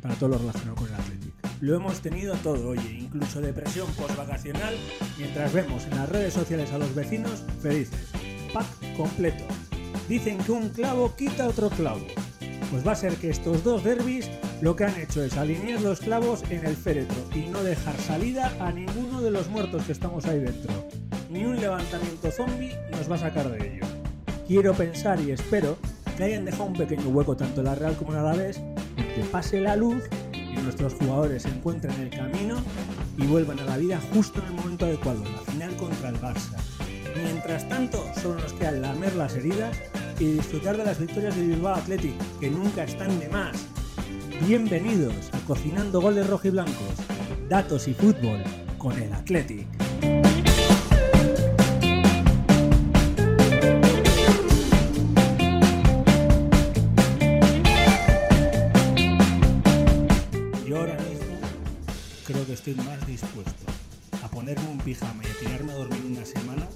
para todo lo relacionado con el Athletic. Lo hemos tenido todo, oye, incluso depresión post-vacacional, mientras vemos en las redes sociales a los vecinos felices. Pack completo. Dicen que un clavo quita otro clavo. Pues va a ser que estos dos derbis lo que han hecho es alinear los clavos en el féretro y no dejar salida a ninguno de los muertos que estamos ahí dentro. Ni un levantamiento zombie nos va a sacar de ello. Quiero pensar y espero que hayan dejado un pequeño hueco tanto en la Real como en la Alavés, que pase la luz y nuestros jugadores encuentren el camino y vuelvan a la vida justo en el momento adecuado, la final contra el Barça. Mientras tanto, solo nos queda lamer las heridas y disfrutar de las victorias de Bilbao Athletic, que nunca están de más. Bienvenidos a Cocinando Goles Rojiblancos, datos y fútbol con el Athletic. Más dispuesto a ponerme un pijama y a tirarme a dormir una semana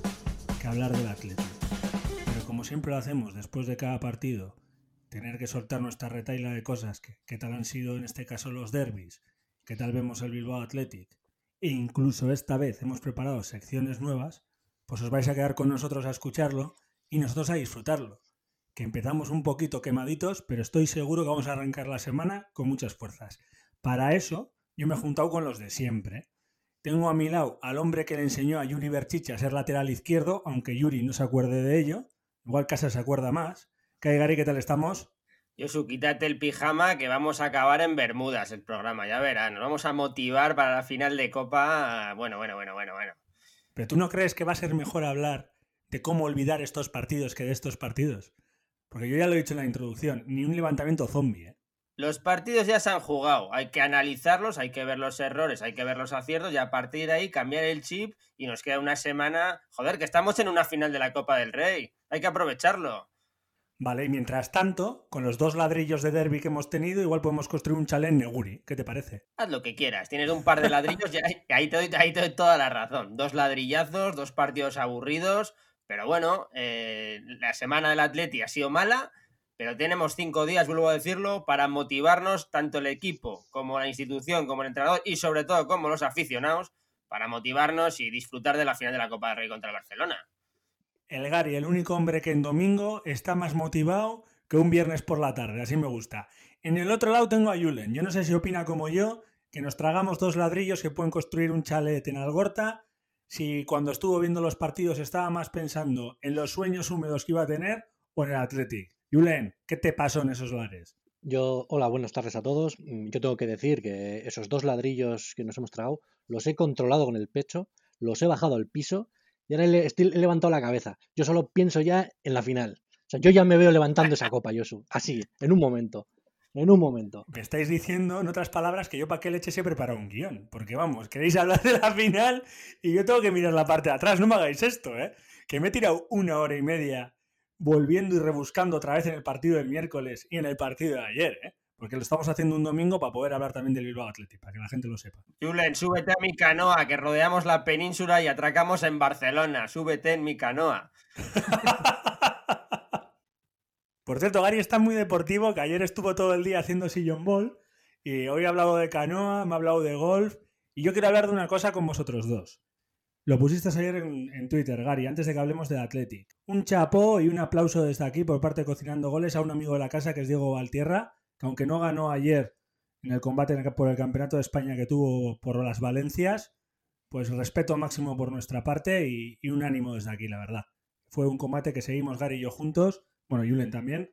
que hablar del Athletic. Pero como siempre lo hacemos después de cada partido, tener que soltar nuestra retaila de cosas, que tal han sido en este caso los derbis, que tal vemos el Bilbao Athletic, e incluso esta vez hemos preparado secciones nuevas, pues os vais a quedar con nosotros a escucharlo y nosotros a disfrutarlo. Que empezamos un poquito quemaditos, pero estoy seguro que vamos a arrancar la semana con muchas fuerzas. Para eso, yo me he juntado con los de siempre. Tengo a mi lado al hombre que le enseñó a Yuri Berchiche a ser lateral izquierdo, aunque Yuri no se acuerde de ello. Igual Casa se acuerda más. ¿Qué Gary? ¿Qué tal estamos? Yosu, quítate el pijama que vamos a acabar en Bermudas el programa, ya verás. Nos vamos a motivar para la final de Copa. Bueno, bueno, bueno, bueno, bueno. ¿Pero tú no crees que va a ser mejor hablar de cómo olvidar estos partidos que de estos partidos? Porque yo ya lo he dicho en la introducción, ni un levantamiento zombie, ¿eh? Los partidos ya se han jugado, hay que analizarlos, hay que ver los errores, hay que ver los aciertos y a partir de ahí cambiar el chip y nos queda una semana. Joder, que estamos en una final de la Copa del Rey, hay que aprovecharlo. Vale, y mientras tanto, con los dos ladrillos de derby que hemos tenido, igual podemos construir un chalet en Neguri. ¿Qué te parece? Haz lo que quieras, tienes un par de ladrillos y ahí, te doy, ahí te doy toda la razón. Dos ladrillazos, dos partidos aburridos, pero bueno, eh, la semana del Atleti ha sido mala, pero tenemos cinco días, vuelvo a decirlo, para motivarnos tanto el equipo como la institución, como el entrenador y sobre todo como los aficionados, para motivarnos y disfrutar de la final de la Copa del Rey contra el Barcelona. El Gary, el único hombre que en domingo está más motivado que un viernes por la tarde, así me gusta. En el otro lado tengo a Julen. Yo no sé si opina como yo, que nos tragamos dos ladrillos que pueden construir un chalet en Algorta, si cuando estuvo viendo los partidos estaba más pensando en los sueños húmedos que iba a tener o en el Athletic. Julen, ¿qué te pasó en esos lares? Yo, hola, buenas tardes a todos. Yo tengo que decir que esos dos ladrillos que nos hemos tragado los he controlado con el pecho, los he bajado al piso y ahora he, he levantado la cabeza. Yo solo pienso ya en la final. O sea, yo ya me veo levantando esa copa, Josu. Así, en un momento. En un momento. Me estáis diciendo, en otras palabras, que yo para qué leche se prepara un guion. Porque vamos, queréis hablar de la final y yo tengo que mirar la parte de atrás. No me hagáis esto, ¿eh? Que me he tirado una hora y media volviendo y rebuscando otra vez en el partido del miércoles y en el partido de ayer, ¿eh? Porque lo estamos haciendo un domingo para poder hablar también del Bilbao Athletic, para que la gente lo sepa. Julen, súbete a mi canoa, que rodeamos la península y atracamos en Barcelona. Súbete en mi canoa. Por cierto, Gary está muy deportivo, que ayer estuvo todo el día haciendo sillón ball y hoy ha hablado de canoa, me ha hablado de golf y yo quiero hablar de una cosa con vosotros dos. Lo pusiste ayer en, en, Twitter, Gary, antes de que hablemos del Athletic. Un chapó y un aplauso desde aquí por parte de Cocinando Goles a un amigo de la casa que es Diego Valtierra, que aunque no ganó ayer en el combate por el Campeonato de España que tuvo por las Valencias, pues respeto máximo por nuestra parte y, un ánimo desde aquí, la verdad. Fue un combate que seguimos Gary y yo juntos, bueno, Julen también,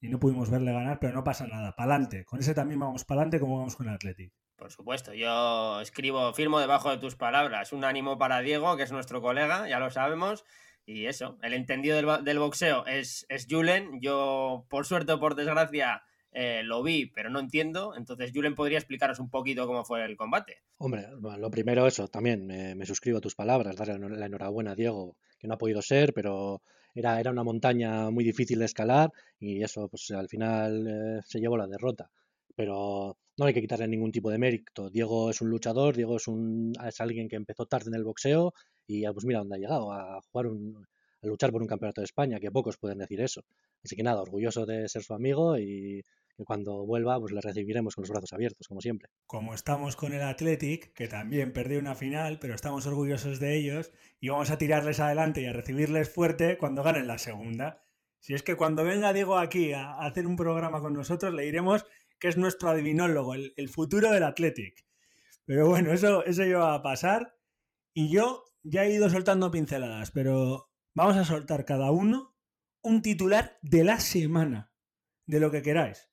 y no pudimos verle ganar, pero no pasa nada, pa'lante. Con ese también vamos pa'lante como vamos con el Athletic. Por supuesto, yo escribo, firmo debajo de tus palabras. Un ánimo para Diego, que es nuestro colega, ya lo sabemos. Y eso, el entendido del, boxeo es, es Julen. Yo, por suerte o por desgracia, eh, lo vi, pero no entiendo. Entonces, Julen podría explicaros un poquito cómo fue el combate. Hombre, lo primero, eso, también me, me suscribo a tus palabras, darle la enhorabuena a Diego, que no ha podido ser, pero era, era una montaña muy difícil de escalar y eso, pues al final eh, se llevó la derrota. Pero no hay que quitarle ningún tipo de mérito. Diego es un luchador, Diego es, un, es alguien que empezó tarde en el boxeo y pues mira dónde ha llegado, a jugar un, a luchar por un campeonato de España, que pocos pueden decir eso. Así que nada, orgulloso de ser su amigo y, que cuando vuelva pues le recibiremos con los brazos abiertos, como siempre. Como estamos con el Athletic, que también perdió una final, pero estamos orgullosos de ellos y vamos a tirarles adelante y a recibirles fuerte cuando ganen la segunda. Si es que cuando venga Diego aquí a hacer un programa con nosotros, le diremos que es nuestro adivinólogo, el, el futuro del Athletic. Pero bueno, eso, eso va a pasar. Y yo ya he ido soltando pinceladas, pero vamos a soltar cada uno un titular de la semana, de lo que queráis.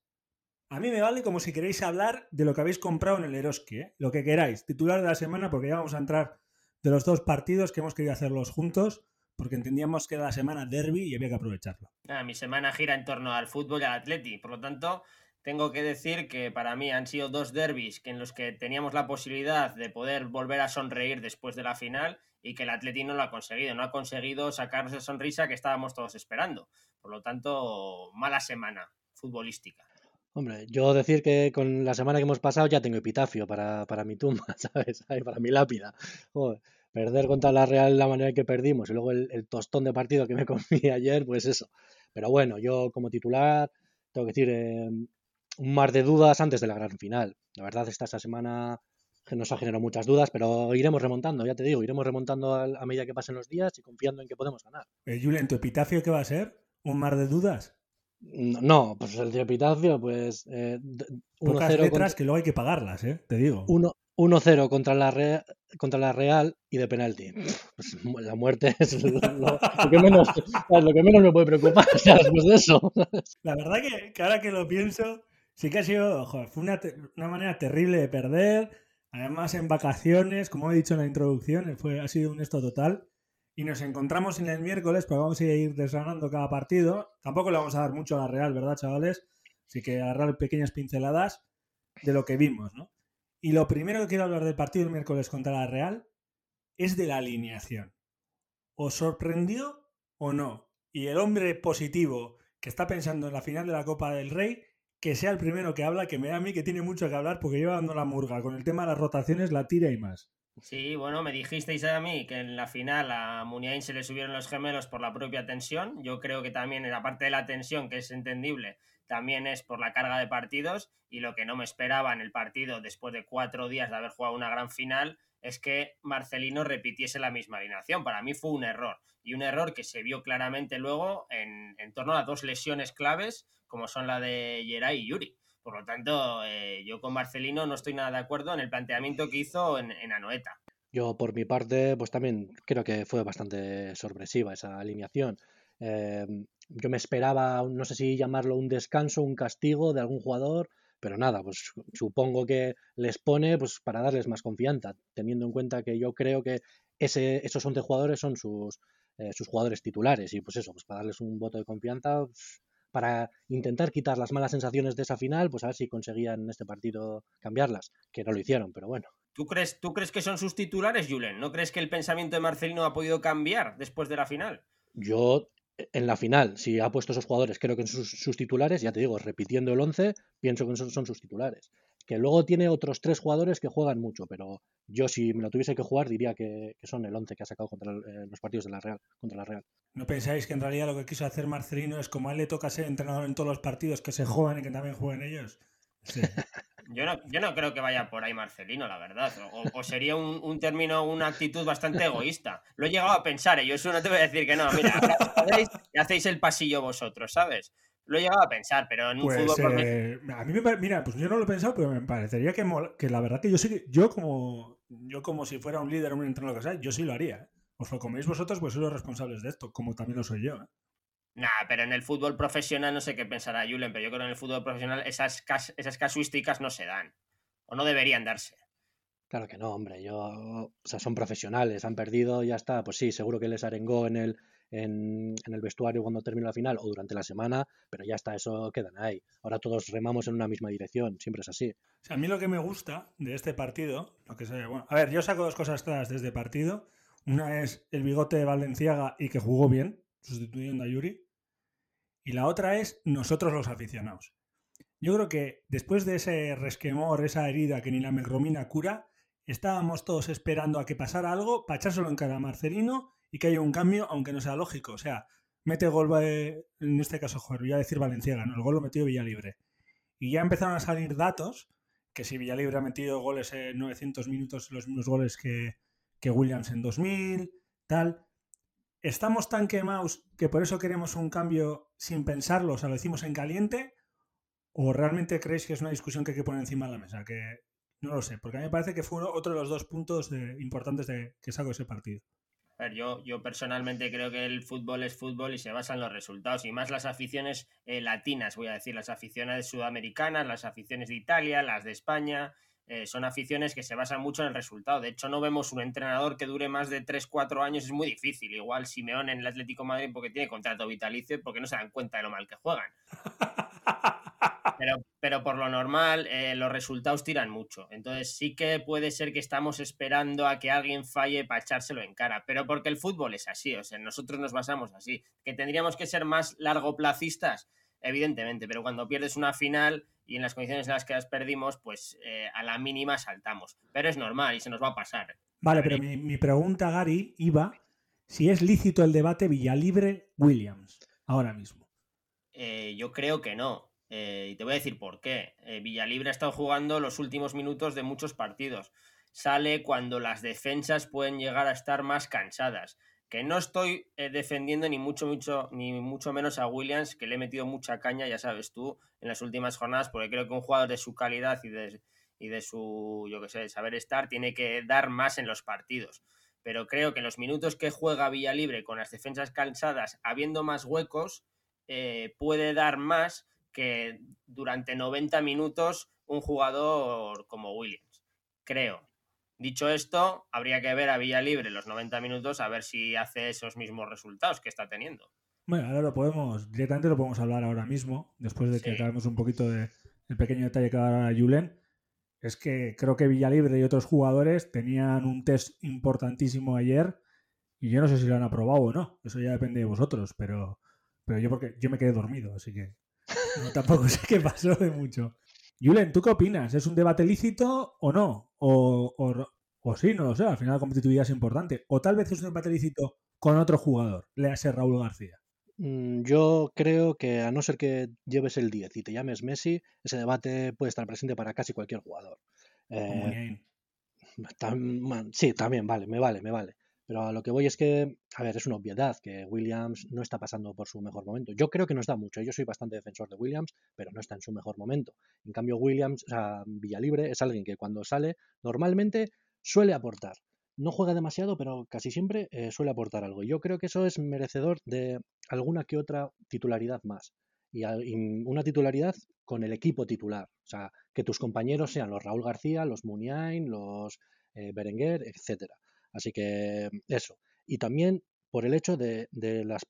A mí me vale como si queréis hablar de lo que habéis comprado en el Eroski, ¿eh? lo que queráis. Titular de la semana, porque ya vamos a entrar de los dos partidos que hemos querido hacerlos juntos, porque entendíamos que era la semana derby y había que aprovecharlo. Ah, mi semana gira en torno al fútbol y al atleti, por lo tanto, tengo que decir que para mí han sido dos derbis en los que teníamos la posibilidad de poder volver a sonreír después de la final y que el Atleti no lo ha conseguido, no ha conseguido sacarnos esa sonrisa que estábamos todos esperando. Por lo tanto, mala semana futbolística. Hombre, yo decir que con la semana que hemos pasado ya tengo epitafio para, mi tumba, ¿sabes? Para mi lápida. perder contra la Real la manera que perdimos y luego el, tostón de partido que me comí ayer, pues eso. Pero bueno, yo como titular tengo que decir eh, un mar de dudas antes de la gran final. La verdad, esta, esta semana nos ha generado muchas dudas, pero iremos remontando, ya te digo, iremos remontando a, medida que pasen los días y confiando en que podemos ganar. Eh, Julen, ¿tu epitafio qué va a ser? ¿Un mar de dudas? No, pues el de epitafio, pues. Eh, Pocas letras que luego hay que pagarlas, ¿eh? Te digo. 1-0 contra, la contra la Real y de penalti. Pues la muerte es lo, que menos, lo que menos me puede preocupar después de eso. La verdad que, ahora que lo pienso, sí que ha sido, fue una, una, manera terrible de perder. Además, en vacaciones, como he dicho en la introducción, fue, ha sido un esto total y nos encontramos en el miércoles, pues vamos a ir desgranando cada partido. Tampoco le vamos a dar mucho a la Real, ¿verdad, chavales? Así que agarrar pequeñas pinceladas de lo que vimos, ¿no? Y lo primero que quiero hablar del partido del miércoles contra la Real es de la alineación. ¿Os sorprendió o no? Y el hombre positivo que está pensando en la final de la Copa del Rey, que sea el primero que habla, que me da a mí que tiene mucho que hablar porque lleva dando la murga. Con el tema de las rotaciones la tira y más. Sí, bueno, me dijisteis a mí que en la final a Muniain se le subieron los gemelos por la propia tensión. Yo creo que también, en la parte de la tensión, que es entendible, también es por la carga de partidos. Y lo que no me esperaba en el partido, después de cuatro días de haber jugado una gran final, es que Marcelino repitiese la misma alineación. Para mí fue un error. Y un error que se vio claramente luego en, en torno a dos lesiones claves, como son la de Geray y Yuri. Por lo tanto, eh, yo con Marcelino no estoy nada de acuerdo en el planteamiento que hizo en, Anoeta. Yo, por mi parte, pues también creo que fue bastante sorpresiva esa alineación. Eh, yo me esperaba, no sé si llamarlo un descanso, un castigo de algún jugador, pero nada, pues supongo que les pone pues para darles más confianza, teniendo en cuenta que yo creo que ese, esos 11 jugadores son sus, eh, sus jugadores titulares y pues eso, pues para darles un voto de confianza, pues, para intentar quitar las malas sensaciones de esa final, pues a ver si conseguían en este partido cambiarlas, que no lo hicieron, pero bueno. ¿Tú crees, ¿Tú crees que son sus titulares, Julen? ¿No crees que el pensamiento de Marcelino ha podido cambiar después de la final? Yo, en la final, si ha puesto esos jugadores, creo que son sus, titulares, ya te digo, repitiendo el 11, pienso que son sus titulares que luego tiene otros tres jugadores que juegan mucho, pero yo si me lo tuviese que jugar diría que, son el 11 que ha sacado contra eh, los partidos de la Real, contra la Real. ¿No pensáis que en realidad lo que quiso hacer Marcelino es como a él le toca ser entrenador en todos los partidos que se juegan y que también jueguen ellos? Yo no, yo no creo que vaya por ahí Marcelino, la verdad. O, sería un, término, una actitud bastante egoísta. Lo he llegado a pensar, y ¿eh? yo eso no te voy a decir que no. Mira, y hacéis el pasillo vosotros, ¿sabes? Lo he llegado a pensar, pero en un pues, fútbol. Eh, a mí me mira, pues yo no lo he pensado, pero me parecería que, que la verdad que yo sí, yo como, yo como si fuera un líder un entrenador que sea, yo sí lo haría. ¿eh? Os lo coméis vosotros, pues sois los responsables de esto, como también lo soy yo. Nah, pero en el fútbol profesional no sé qué pensará Julen, pero yo creo que en el fútbol profesional esas, esas casuísticas no se dan. O no deberían darse. Claro que no, hombre. Yo, o sea, son profesionales, han perdido, ya está. Pues sí, seguro que les arengó en el, en, el vestuario cuando termine la final o durante la semana, pero ya está, eso quedan ahí. Ahora todos remamos en una misma dirección, siempre es así. a mí lo que me gusta de este partido, lo que sé, bueno, a ver, yo saco dos cosas claras de este partido. Una es el bigote de Valenciaga y que jugó bien, sustituyendo a Yuri. Y la otra es nosotros los aficionados. Yo creo que después de ese resquemor, esa herida que ni la megromina cura, estábamos todos esperando a que pasara algo para echárselo en cara a Marcelino y que haya un cambio, aunque no sea lógico. O sea, mete gol, en este caso, joder, voy a decir Valenciaga, ¿no? El gol lo metió Villalibre. y ya empezaron a salir datos que si Villalibre ha metido goles en 900 minutos, los mismos goles que, que Williams en 2000, tal. ¿Estamos tan quemados que por eso queremos un cambio sin pensarlo, o sea, lo decimos en caliente? ¿O realmente creéis que es una discusión que hay que poner encima de la mesa? Que no lo sé, porque a mí me parece que fue otro de los dos puntos importantes de, que saco ese partido. A ver, yo, yo personalmente creo que el fútbol es fútbol y se basa en los resultados, y más las aficiones eh, latinas, voy a decir, las aficiones sudamericanas, las aficiones de Italia, las de España, eh, son aficiones que se basan mucho en el resultado. De hecho, no vemos un entrenador que dure más de 3-4 años, es muy difícil. Igual Simeón en el Atlético Madrid porque tiene contrato vitalicio y porque no se dan cuenta de lo mal que juegan. Pero, por lo normal, eh, los resultados tiran mucho. Entonces sí que puede ser que estamos esperando a que alguien falle para echárselo en cara. Pero porque el fútbol es así, o sea, nosotros nos basamos así. Que tendríamos que ser más largoplacistas, evidentemente, pero cuando pierdes una final y en las condiciones en las que las perdimos, pues eh, a la mínima saltamos. Pero es normal y se nos va a pasar. Vale, pero mi, pregunta, Gary, iba si es lícito el debate Villalibre-Williams ahora mismo. Eh, yo creo que no. Eh, y te voy a decir por qué. Eh, Villalibre ha estado jugando los últimos minutos de muchos partidos. Sale cuando las defensas pueden llegar a estar más cansadas. Que no estoy eh, defendiendo ni mucho, mucho, ni mucho menos a Williams, que le he metido mucha caña, ya sabes tú, en las últimas jornadas, porque creo que un jugador de su calidad y de, y de su, yo que sé, saber estar, tiene que dar más en los partidos. Pero creo que los minutos que juega Villalibre con las defensas cansadas, habiendo más huecos, puede dar más que durante 90 minutos un jugador como Williams. Creo. Dicho esto, habría que ver a Villa Libre los 90 minutos a ver si hace esos mismos resultados que está teniendo. Bueno, ahora lo podemos, directamente lo podemos hablar ahora mismo, después de que acabemos un poquito del pequeño detalle que va a Julen. Es que creo que Villalibre y otros jugadores tenían un test importantísimo ayer y yo no sé si lo han aprobado o no. Eso ya depende de vosotros, pero, pero yo porque yo me quedé dormido, así que no, tampoco sé qué pasó de mucho. Julen, ¿tú qué opinas? ¿Es un debate lícito o no? O, o, sí, no lo sé, al final la competitividad es importante. O tal vez es un debate lícito con otro jugador, le hace Raúl García. Mm, yo creo que a no ser que lleves el 10 y te llames Messi, ese debate puede estar presente para casi cualquier jugador. Eh, sí, también vale, me vale, me vale. Pero a lo que voy es que, a ver, es una obviedad que Williams no está pasando por su mejor momento. Yo creo que nos da mucho. Yo soy bastante defensor de Williams, pero no está en su mejor momento. En cambio, Williams, o sea, Villalibre, es alguien que cuando sale normalmente suele aportar. No juega demasiado, pero casi siempre eh, suele aportar algo. Y yo creo que eso es merecedor de alguna que otra titularidad más. Y, una titularidad con el equipo titular. O sea, que tus compañeros sean los Raúl García, los Muniain, los eh, Berenguer, etcétera. Así que eso. Y también por el hecho de, de las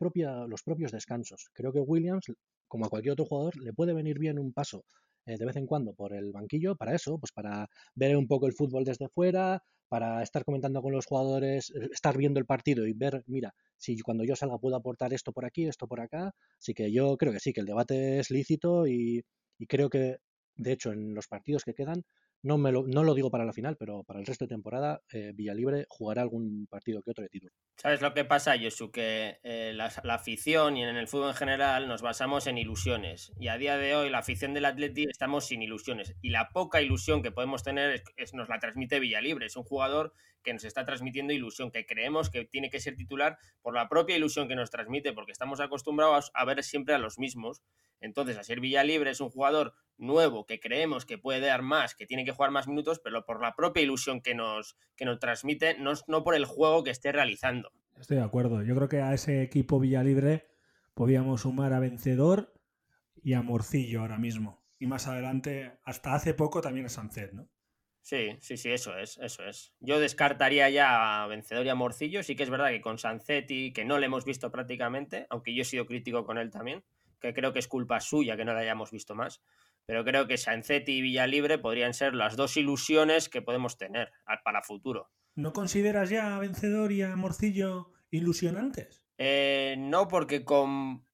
los propios descansos. Creo que Williams, como a cualquier otro jugador, le puede venir bien un paso eh, de vez en cuando por el banquillo para eso, pues para ver un poco el fútbol desde fuera, para estar comentando con los jugadores, eh, estar viendo el partido y ver, mira, si cuando yo salga puedo aportar esto por aquí, esto por acá. Así que yo creo que sí, que el debate es lícito y, y creo que, de hecho, en los partidos que quedan, no, me lo, no lo digo para la final, pero para el resto de temporada, eh, Villalibre jugará algún partido que otro de título. ¿Sabes lo que pasa, Josu? Que eh, la, afición y en el fútbol en general nos basamos en ilusiones. Y a día de hoy, la afición del Atleti estamos sin ilusiones. Y la poca ilusión que podemos tener es, nos la transmite Villalibre. Es un jugador que nos está transmitiendo ilusión, que creemos que tiene que ser titular por la propia ilusión que nos transmite, porque estamos acostumbrados a ver siempre a los mismos. Entonces, a ser Villalibre es un jugador nuevo que creemos que puede dar más, que tiene que jugar más minutos, pero por la propia ilusión que nos, que nos transmite, no, no por el juego que esté realizando. Estoy de acuerdo. Yo creo que a ese equipo Villalibre podíamos sumar a Vencedor y a Morcillo ahora mismo. Y más adelante, hasta hace poco también a Sancet, ¿no? Sí, sí, sí, eso es, eso es. Yo descartaría ya a Vencedor y a Morcillo. Sí que es verdad que con Sancetti, que no le hemos visto prácticamente, aunque yo he sido crítico con él también, que creo que es culpa suya que no le hayamos visto más pero creo que Sancetti y Villalibre podrían ser las dos ilusiones que podemos tener para futuro. ¿No consideras ya a Vencedor y a Morcillo ilusionantes? Eh, no, porque con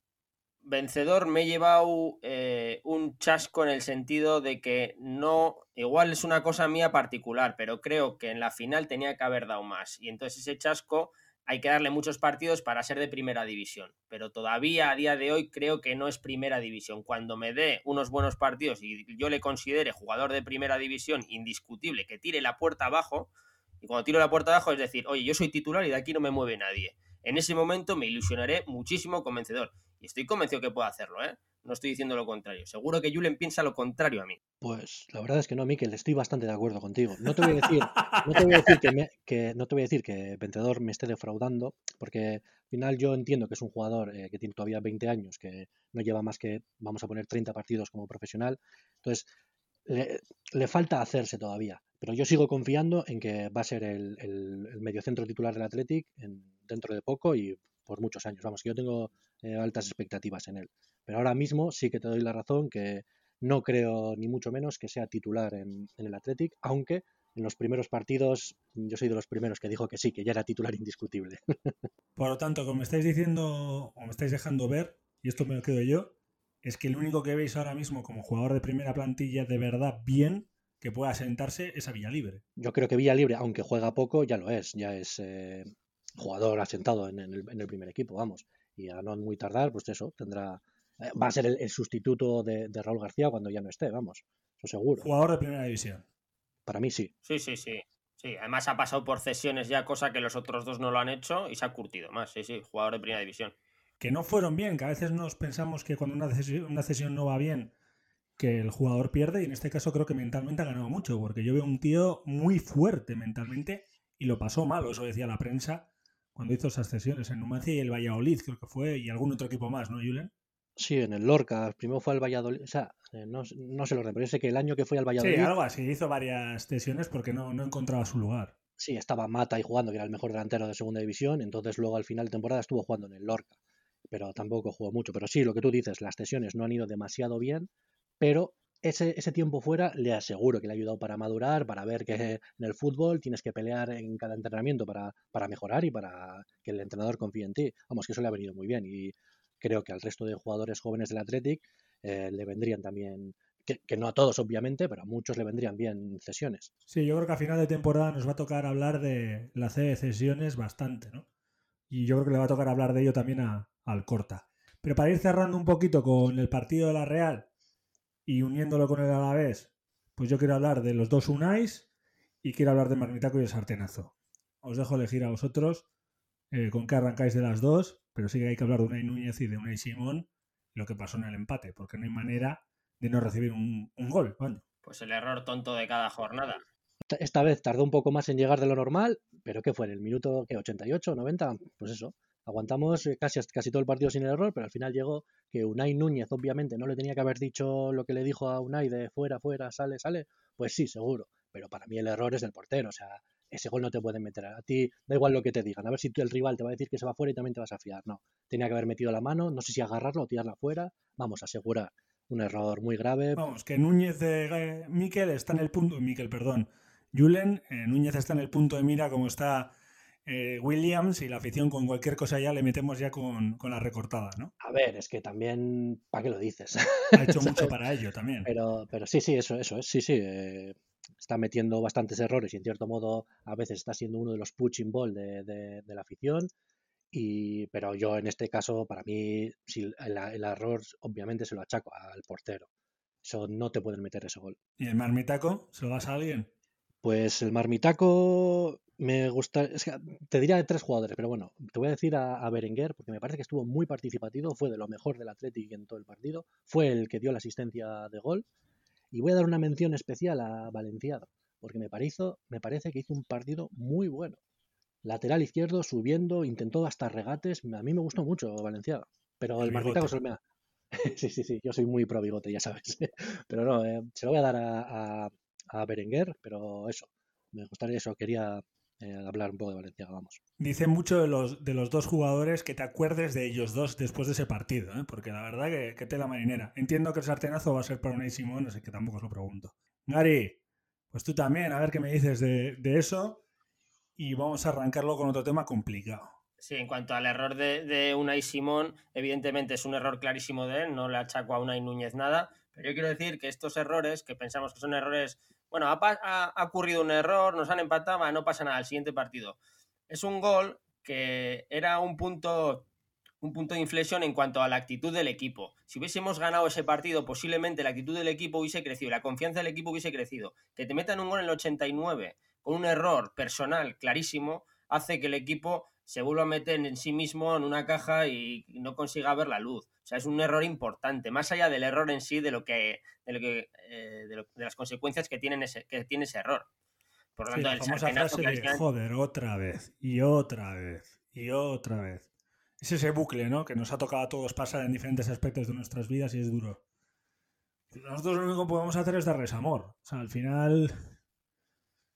Vencedor me he llevado eh, un chasco en el sentido de que no, igual es una cosa mía particular, pero creo que en la final tenía que haber dado más. Y entonces ese chasco hay que darle muchos partidos para ser de primera división. Pero todavía a día de hoy creo que no es primera división. Cuando me dé unos buenos partidos y yo le considere jugador de primera división indiscutible, que tire la puerta abajo, y cuando tiro la puerta abajo es decir, oye, yo soy titular y de aquí no me mueve nadie. En ese momento me ilusionaré muchísimo convencedor. Y estoy convencido que puedo hacerlo, ¿eh? No estoy diciendo lo contrario. Seguro que Julen piensa lo contrario a mí. Pues la verdad es que no, Miquel, estoy bastante de acuerdo contigo. No te voy a decir, que, no te voy a decir que Vencedor me esté defraudando, porque al final yo entiendo que es un jugador eh, que tiene todavía 20 años, que no lleva más que, vamos a poner, 30 partidos como profesional. Entonces, le, falta hacerse todavía. Pero yo sigo confiando en que va a ser el, mediocentro titular del Athletic dentro de poco y por muchos años. Vamos, que yo tengo eh, altas expectativas en él. Pero ahora mismo sí que te doy la razón que no creo ni mucho menos que sea titular en, el Athletic, aunque en los primeros partidos yo soy de los primeros que dijo que sí, que ya era titular indiscutible. Por lo tanto, como me estáis diciendo o me estáis dejando ver, y esto me lo quedo yo, es que el único que veis ahora mismo como jugador de primera plantilla de verdad bien que pueda sentarse es a Villalibre. Yo creo que Villalibre, aunque juega poco, ya lo es, ya es eh, jugador asentado en, el, en, el, primer equipo, vamos. Y a no muy tardar, pues eso, tendrá eh, va a ser el, sustituto de, Raúl García cuando ya no esté, vamos, eso seguro. Jugador de primera división. Para mí sí. Sí, sí, sí. Sí, además ha pasado por cesiones ya, cosa que los otros dos no lo han hecho y se ha curtido más. Sí, sí, jugador de primera división. Que no fueron bien, que a veces nos pensamos que cuando una cesión, una cesión no va bien, que el jugador pierde y en este caso creo que mentalmente ha ganado mucho, porque yo veo un tío muy fuerte mentalmente y lo pasó mal, eso decía la prensa cuando hizo esas cesiones en Numancia y el Valladolid, creo que fue, y algún otro equipo más, ¿no, Julen? Sí, en el Lorca. Primero fue al Valladolid. O sea, eh, no, no sé lo pero yo sé que el año que fue al Valladolid. Sí, algo así. Hizo varias sesiones porque no, no encontraba su lugar. Sí, estaba Mata ahí jugando, que era el mejor delantero de segunda división. Entonces, luego al final de temporada estuvo jugando en el Lorca. Pero tampoco jugó mucho. Pero sí, lo que tú dices, las sesiones no han ido demasiado bien. Pero ese, ese tiempo fuera le aseguro que le ha ayudado para madurar, para ver que en el fútbol tienes que pelear en cada entrenamiento para, para mejorar y para que el entrenador confíe en ti. Vamos, que eso le ha venido muy bien. Y creo que al resto de jugadores jóvenes del Athletic eh, le vendrían también, que, no a todos obviamente, pero a muchos le vendrían bien cesiones. Sí, yo creo que a final de temporada nos va a tocar hablar de la C de cesiones bastante, ¿no? Y yo creo que le va a tocar hablar de ello también a, al Corta. Pero para ir cerrando un poquito con el partido de la Real y uniéndolo con el Alavés, pues yo quiero hablar de los dos Unais y quiero hablar de Marmitaco y el Sartenazo. Os dejo elegir a vosotros eh, con qué arrancáis de las dos pero sí que hay que hablar de Unai Núñez y de Unai Simón lo que pasó en el empate, porque no hay manera de no recibir un, gol. Pues el error tonto de cada jornada. Esta vez tardó un poco más en llegar de lo normal, pero ¿qué fue? ¿En el minuto ¿qué, 88, 90? Pues eso. Aguantamos eh, casi, casi todo el partido sin el error, pero al final llegó que Unai Núñez obviamente no le tenía que haber dicho lo que le dijo a Unai de fuera, fuera, sale, sale. Pues sí, seguro. Pero para mí el error es del portero. O sea, ese gol no te pueden meter. A ti da igual lo que te digan. A ver si el rival te va a decir que se va fuera y también te vas a fiar. No, tenía que haber metido la mano, no sé si agarrarlo o tirarla fuera. Vamos, a asegurar. Un error muy grave. Vamos, que Núñez de eh, Miquel está en el punto. Miquel, perdón. Julen, eh, Núñez está en el punto de mira como está eh, Williams y la afición con cualquier cosa ya le metemos ya con, con la recortada, ¿no? A ver, es que también, ¿para qué lo dices? Ha hecho mucho para ello también. Pero, pero sí, sí, eso, eso es, sí, sí está metiendo bastantes errores y en cierto modo a veces está siendo uno de los punching ball de, de, la afición. Y, pero yo en este caso, para mí, si el, error obviamente se lo achaco al portero. Eso no te pueden meter ese gol. ¿Y el marmitaco? ¿Se lo das a alguien? Pues el marmitaco me gusta. te diría de tres jugadores, pero bueno, te voy a decir a, a, Berenguer, porque me parece que estuvo muy participativo, fue de lo mejor del Athletic en todo el partido, fue el que dio la asistencia de gol. Y voy a dar una mención especial a Valenciado, porque me, me parece que hizo un partido muy bueno. Lateral izquierdo, subiendo, intentó hasta regates. A mí me gustó mucho Valenciado. Pero el, el se me ha... sí, sí, sí, yo soy muy pro bigote, ya sabes. pero no, eh, se lo voy a dar a, a, a Berenguer, pero eso, me gustaría eso, quería eh, hablar un poco de Valencia, vamos. Dice mucho de los, de los dos jugadores que te acuerdes de ellos dos después de ese partido, ¿eh? porque la verdad que, que te la marinera. Entiendo que el sartenazo va a ser para Unai Simón, así que tampoco os lo pregunto. Gary, pues tú también, a ver qué me dices de, de eso y vamos a arrancarlo con otro tema complicado. Sí, en cuanto al error de, de Unai Simón, evidentemente es un error clarísimo de él, no le achaco a Unai Núñez nada, pero yo quiero decir que estos errores, que pensamos que son errores bueno, ha, ocurrido un error, nos han empatado, no pasa nada, el siguiente partido. Es un gol que era un punto, un punto de inflexión en cuanto a la actitud del equipo. Si hubiésemos ganado ese partido, posiblemente la actitud del equipo hubiese crecido, la confianza del equipo hubiese crecido. Que te metan un gol en el 89 con un error personal clarísimo, hace que el equipo se vuelva a meter en sí mismo en una caja y no consiga ver la luz. O sea, es un error importante, más allá del error en sí, de lo que, de, lo que, eh, de, las consecuencias que, tienen ese, que tiene ese error. Por lo tanto, frase de, joder, otra vez, y otra vez, y otra vez. Es ese bucle, ¿no? Que nos ha tocado a todos pasar en diferentes aspectos de nuestras vidas y es duro. Nosotros lo único que podemos hacer es darles amor. O sea, al final...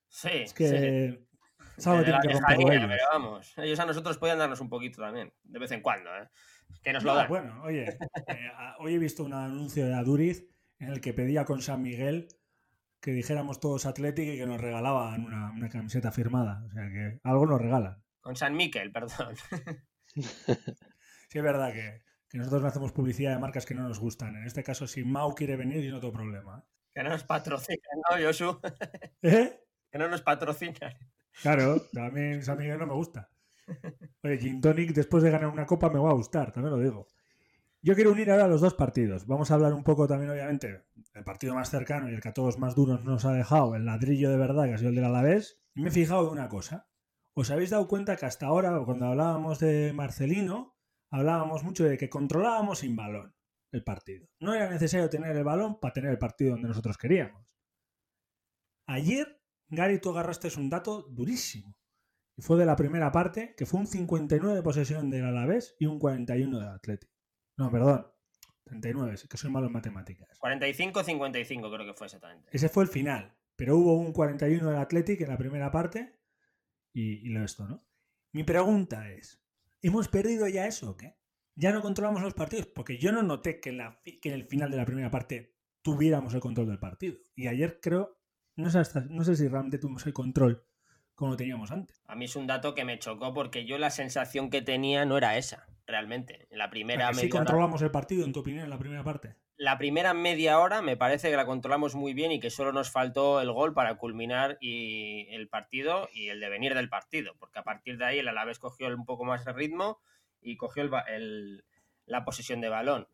Sí, es que... Sí. Ellos. Pero vamos, ellos a nosotros podían darnos un poquito también, de vez en cuando, ¿eh? Que nos lo dan. Bueno, oye, eh, hoy he visto un anuncio de Aduriz en el que pedía con San Miguel que dijéramos todos Athletic y que nos regalaban una, camiseta firmada. O sea que algo nos regalan. Con San Miquel, perdón. sí, es verdad que, nosotros no hacemos publicidad de marcas que no nos gustan. En este caso, si Mau quiere venir, yo no tengo problema. Que no nos patrocinan, ¿no, Josu? ¿Eh? Que no nos patrocinan. Claro, a mí San Miguel no me gusta. Oye, Gin Tonic después de ganar una copa me va a gustar, también lo digo. Yo quiero unir ahora los dos partidos. Vamos a hablar un poco también, obviamente, del partido más cercano y el que a todos más duros nos ha dejado, el ladrillo de verdad, que ha sido el del Alavés. Y me he fijado en una cosa. ¿Os habéis dado cuenta que hasta ahora, cuando hablábamos de Marcelino, hablábamos mucho de que controlábamos sin balón el partido? No era necesario tener el balón para tener el partido donde nosotros queríamos. Ayer, Gary, tú agarraste un dato durísimo. Y fue de la primera parte, que fue un 59 de posesión del Alavés y un 41 del Atlético. No, perdón. 39, que soy malo en matemáticas. 45-55 creo que fue exactamente. Ese fue el final. Pero hubo un 41 del Athletic en la primera parte y, lo esto, ¿no? Mi pregunta es, ¿hemos perdido ya eso o qué? ¿Ya no controlamos los partidos? Porque yo no noté que en, la, que en el final de la primera parte tuviéramos el control del partido. Y ayer creo, no sé, no sé si realmente tuvimos el control como lo teníamos antes. A mí es un dato que me chocó porque yo la sensación que tenía no era esa, realmente. En la primera media controlamos el partido, en tu opinión, en la primera parte? La primera media hora me parece que la controlamos muy bien y que solo nos faltó el gol para culminar y el partido y el devenir del partido, porque a partir de ahí el Alavés cogió un poco más de ritmo y cogió el, la posesión de balón.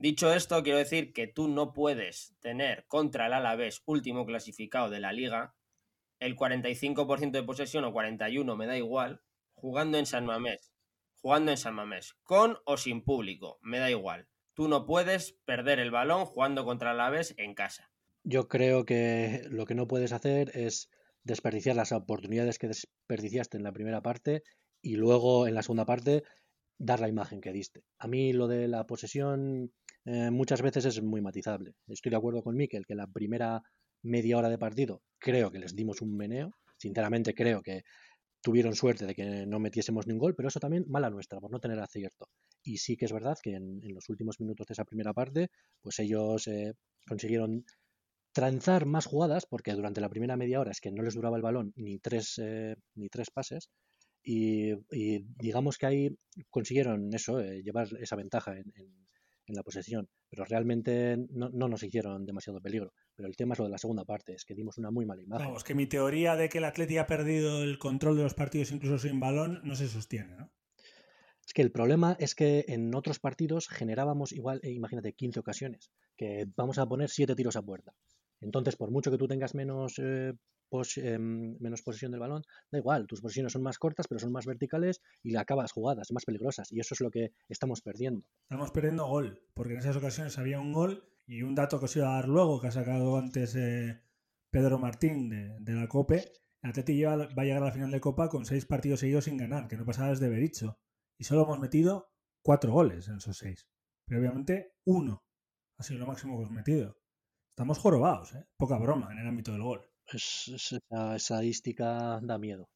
Dicho esto, quiero decir que tú no puedes tener contra el Alavés último clasificado de la liga el 45% de posesión o 41, me da igual, jugando en San Mamés, jugando en San Mamés, con o sin público, me da igual. Tú no puedes perder el balón jugando contra la Aves en casa. Yo creo que lo que no puedes hacer es desperdiciar las oportunidades que desperdiciaste en la primera parte y luego en la segunda parte dar la imagen que diste. A mí lo de la posesión eh, muchas veces es muy matizable. Estoy de acuerdo con Miquel que la primera media hora de partido, creo que les dimos un meneo. Sinceramente creo que tuvieron suerte de que no metiésemos ni un gol, pero eso también mala nuestra, por no tener acierto. Y sí que es verdad que en, los últimos minutos de esa primera parte, pues ellos eh, consiguieron tranzar más jugadas, porque durante la primera media hora es que no les duraba el balón ni tres, eh, ni tres pases, y, digamos que ahí consiguieron eso, eh, llevar esa ventaja en, en la posesión, pero realmente no, nos hicieron demasiado peligro. Pero el tema es lo de la segunda parte, es que dimos una muy mala imagen. Vamos, que mi teoría de que el Atleti ha perdido el control de los partidos incluso sin balón no se sostiene, ¿no? Es que el problema es que en otros partidos generábamos igual, eh, imagínate, 15 ocasiones, que vamos a poner 7 tiros a puerta. Entonces, por mucho que tú tengas menos eh, Em, menos posesión del balón, da igual, tus posiciones son más cortas, pero son más verticales y le acabas jugadas más peligrosas. Y eso es lo que estamos perdiendo. Estamos perdiendo gol, porque en esas ocasiones había un gol y un dato que os iba a dar luego, que ha sacado antes eh, Pedro Martín de, la COPE. El Atleti va a llegar a la final de Copa con seis partidos seguidos sin ganar, que no pasaba desde Bericho. Y solo hemos metido cuatro goles en esos seis. Pero obviamente uno ha sido lo máximo que hemos metido. Estamos jorobados, ¿eh? Poca broma en el ámbito del gol esa estadística da miedo.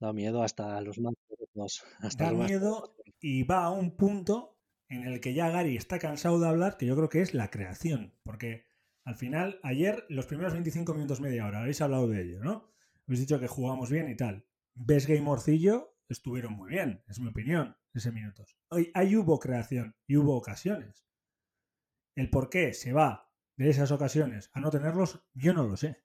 Da miedo hasta los más Hasta da miedo y va a un punto en el que ya Gary está cansado de hablar, que yo creo que es la creación. Porque al final, ayer, los primeros 25 minutos, media hora, habéis hablado de ello, ¿no? Habéis dicho que jugamos bien y tal. Ves Game Morcillo, estuvieron muy bien, es mi opinión, ese minutos. Hoy ahí hubo creación y hubo ocasiones. El por qué se va de esas ocasiones a no tenerlos, yo no lo sé.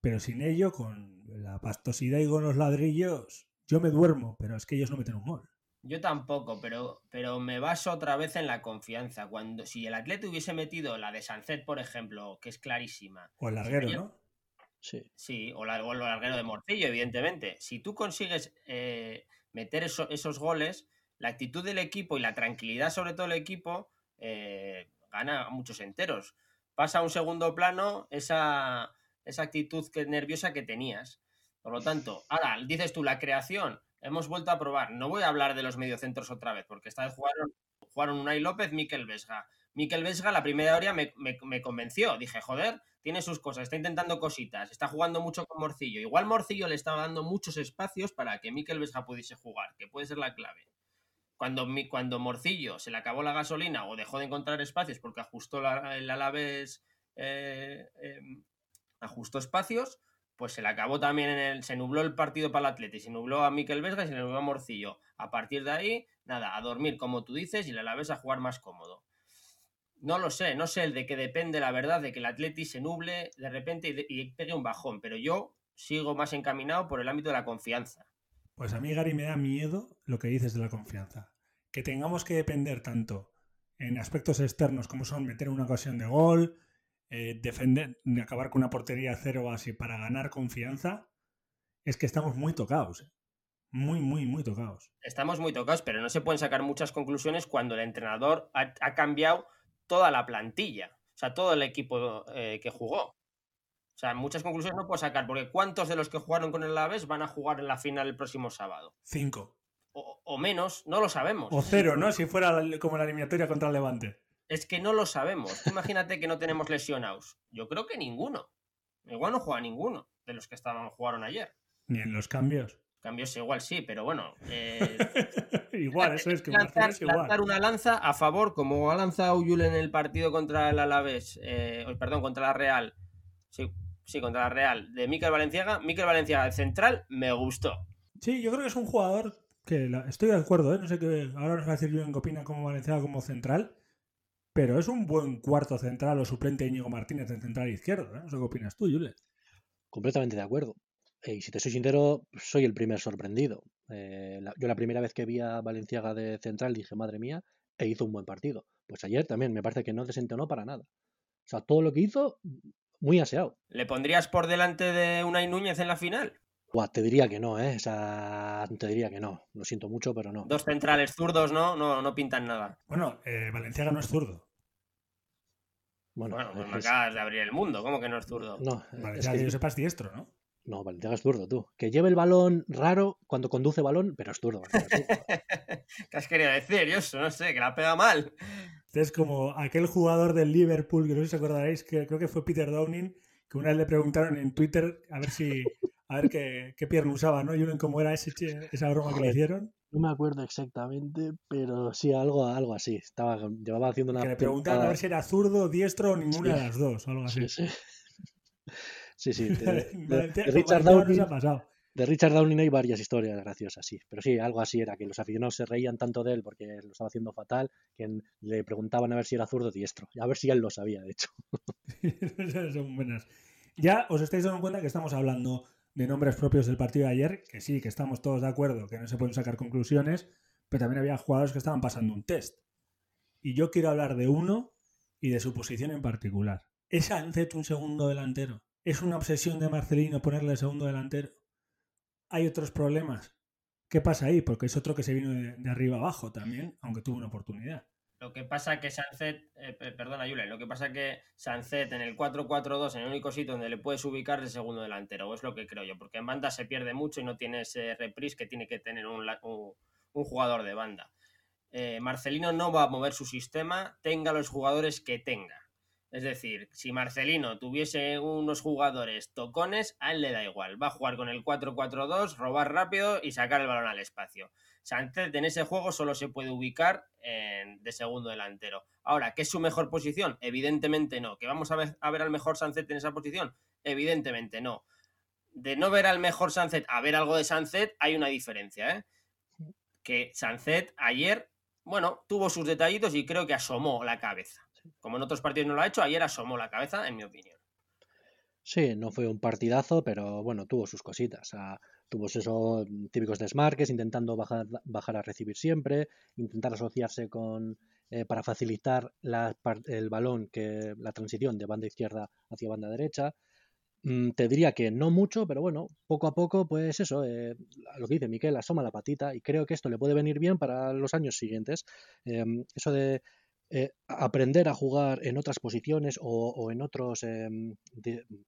Pero sin ello, con la pastosidad y con los ladrillos, Yo me duermo, pero es que ellos no meten un gol. Yo tampoco, pero, pero me baso otra vez en la confianza. Cuando si el atleta hubiese metido la de Sancet, por ejemplo, que es clarísima. O el larguero, ¿no? Sí. Sí, o, la, o el larguero de Morcillo, evidentemente. Si tú consigues eh, meter eso- esos goles, la actitud del equipo y la tranquilidad, sobre todo del equipo, eh, gana muchos enteros. Pasa a un segundo plano esa, esa actitud que, nerviosa que tenías. Por lo tanto, ahora dices tú, la creación, hemos vuelto a probar. No voy a hablar de los mediocentros otra vez, porque esta vez jugaron, jugaron Unai López, Miquel Vesga. Miquel Vesga, la primera hora me, me- me convenció. Dije, joder, tiene sus cosas, está intentando cositas, está jugando mucho con Morcillo. Igual Morcillo le estaba dando muchos espacios para que Miquel Vesga pudiese jugar, que puede ser la clave. Cuando, mi- cuando Morcillo se le acabó la gasolina o dejó de encontrar espacios porque ajustó la- el Alavés, eh, eh, ajustó espacios, pues se le acabó también en el. Se nubló el partido para el Atleti, se nubló a Miquel Vesga y se nubló a Morcillo. A partir de ahí, nada, a dormir como tú dices y el Alavés a jugar más cómodo. No lo sé, no sé el de que depende la verdad de que el Atleti se nuble de repente y, y pegue un bajón, pero yo sigo más encaminado por el ámbito de la confianza. Pues a mí, Gary, me da miedo lo que dices de la confianza. Que tengamos que depender tanto en aspectos externos como son meter una ocasión de gol, eh, defender, de acabar con una portería cero así para ganar confianza, es que estamos muy tocados. ¿eh? Muy, muy, muy tocados. estamos muy tocados, pero no se pueden sacar muchas conclusiones cuando el entrenador ha, ha cambiado toda la plantilla, o sea, todo el equipo eh, que jugó. O sea, muchas conclusiones no puedo sacar, porque ¿cuántos de los que jugaron con el Alavés van a jugar en la final el próximo sábado? Cinco. O, o menos, no lo sabemos. O cero, ¿no? Si fuera como la eliminatoria contra el Levante. Es que no lo sabemos. Tú Imagínate que no tenemos lesionados. Yo creo que ninguno. Igual no juega ninguno de los que estaban jugaron ayer. Ni en los cambios. Cambios igual sí, pero bueno. eh, igual, eso es que lanzar, es igual. lanzar una lanza a favor, como ha lanzado Yul en el partido contra el Alavés, eh, perdón, contra la Real. Sí, sí, contra la Real, de Miquel Valenciaga. Miquel Valenciaga, de central, me gustó. Sí, yo creo que es un jugador que la- estoy de acuerdo, ¿eh? no sé qué, ahora nos va a decir Julen que opina como Valenciaga como central, pero es un buen cuarto central o suplente de Íñigo Martínez en central izquierdo, ¿eh? no sé qué opinas tú, Julen. Completamente de acuerdo. Eh, Y si te soy sincero, soy el primer sorprendido. Eh, la- yo la primera vez que vi a Valenciaga de central dije, madre mía, e hizo un buen partido. Pues ayer también me parece que no desentonó para nada. O sea, todo lo que hizo, muy aseado. ¿Le pondrías por delante de Unai Núñez en la final? Buah, te diría que no, ¿eh? O sea, te diría que no. Lo siento mucho, pero no. Dos centrales zurdos, ¿no? No, no pintan nada. Bueno, eh, Valenciaga no es zurdo. Bueno, Bueno, pues me es- acabas de abrir el mundo. ¿Cómo que no es zurdo? no, es Valenciaga, que- que yo sepa, es diestro, ¿no? no, Valenciaga es zurdo, tú. Que lleve el balón raro cuando conduce balón, pero es es zurdo. ¿Qué has querido decir? Yo eso, no sé, que la pega mal. Este es como aquel jugador del Liverpool, que no sé si os acordaréis, que creo que fue Peter Downing, que una vez le preguntaron en Twitter a ver si a ver qué, qué pierna usaba, ¿no? Julen, cómo era ese, esa broma que le hicieron. No me acuerdo exactamente, pero sí, algo, algo así. Estaba, llevaba haciendo una Que le preguntaban a ver si era zurdo, diestro o ninguna Sí. de las dos, algo así. Sí, sí. De, de- de Valenciaga- Richard Downing, de Richard Downing hay varias historias graciosas, sí. Pero sí, algo así era, que los aficionados se reían tanto de él porque lo estaba haciendo fatal, que le preguntaban a ver si era zurdo o diestro. A ver si él lo sabía, de hecho. Esas Son buenas. Ya os estáis dando cuenta que estamos hablando de nombres propios del partido de ayer, que sí, que estamos todos de acuerdo, que no se pueden sacar conclusiones, pero también había jugadores que estaban pasando un test. Y yo quiero hablar de uno y de su posición en particular. ¿Es Ancet un segundo delantero? ¿Es una obsesión de Marcelino ponerle segundo delantero? ¿Hay otros problemas? ¿Qué pasa ahí? Porque es otro que se vino de, de arriba abajo también, aunque tuvo una oportunidad. Lo que pasa que Sancet, eh, pe- perdona Julen, lo que pasa que Sancet en el 4-4-2, en el único sitio donde le puedes ubicar de segundo delantero, o es lo que creo yo, porque en banda se pierde mucho y no tiene ese reprise que tiene que tener un, un- un jugador de banda. Eh, Marcelino no va a mover su sistema, tenga los jugadores que tenga. Es decir, si Marcelino tuviese unos jugadores tocones, a él le da igual. Va a jugar con el 4-4-2, robar rápido y sacar el balón al espacio. Sánchez en ese juego solo se puede ubicar en- de segundo delantero. Ahora, ¿qué es su mejor posición? Evidentemente no. ¿Que vamos a ver, a ver al mejor Sánchez en esa posición? Evidentemente no. De no ver al mejor Sánchez a ver algo de Sánchez, hay una diferencia, ¿eh? Que Sánchez ayer, bueno, tuvo sus detallitos y creo que asomó la cabeza. Como en otros partidos no lo ha hecho, ayer asomó la cabeza, en mi opinión. Sí, no fue un partidazo, pero bueno, tuvo sus cositas. Sea, tuvo esos típicos desmarques, intentando bajar, bajar a recibir siempre, intentar asociarse con eh, para facilitar el balón, que la transición de banda izquierda hacia banda derecha. Mm, te diría que no mucho, pero bueno, poco a poco, pues eso, eh, lo que dice Miquel, asoma la patita y creo que esto le puede venir bien para los años siguientes. Em, eso de eh, aprender a jugar en otras posiciones o, en otras em,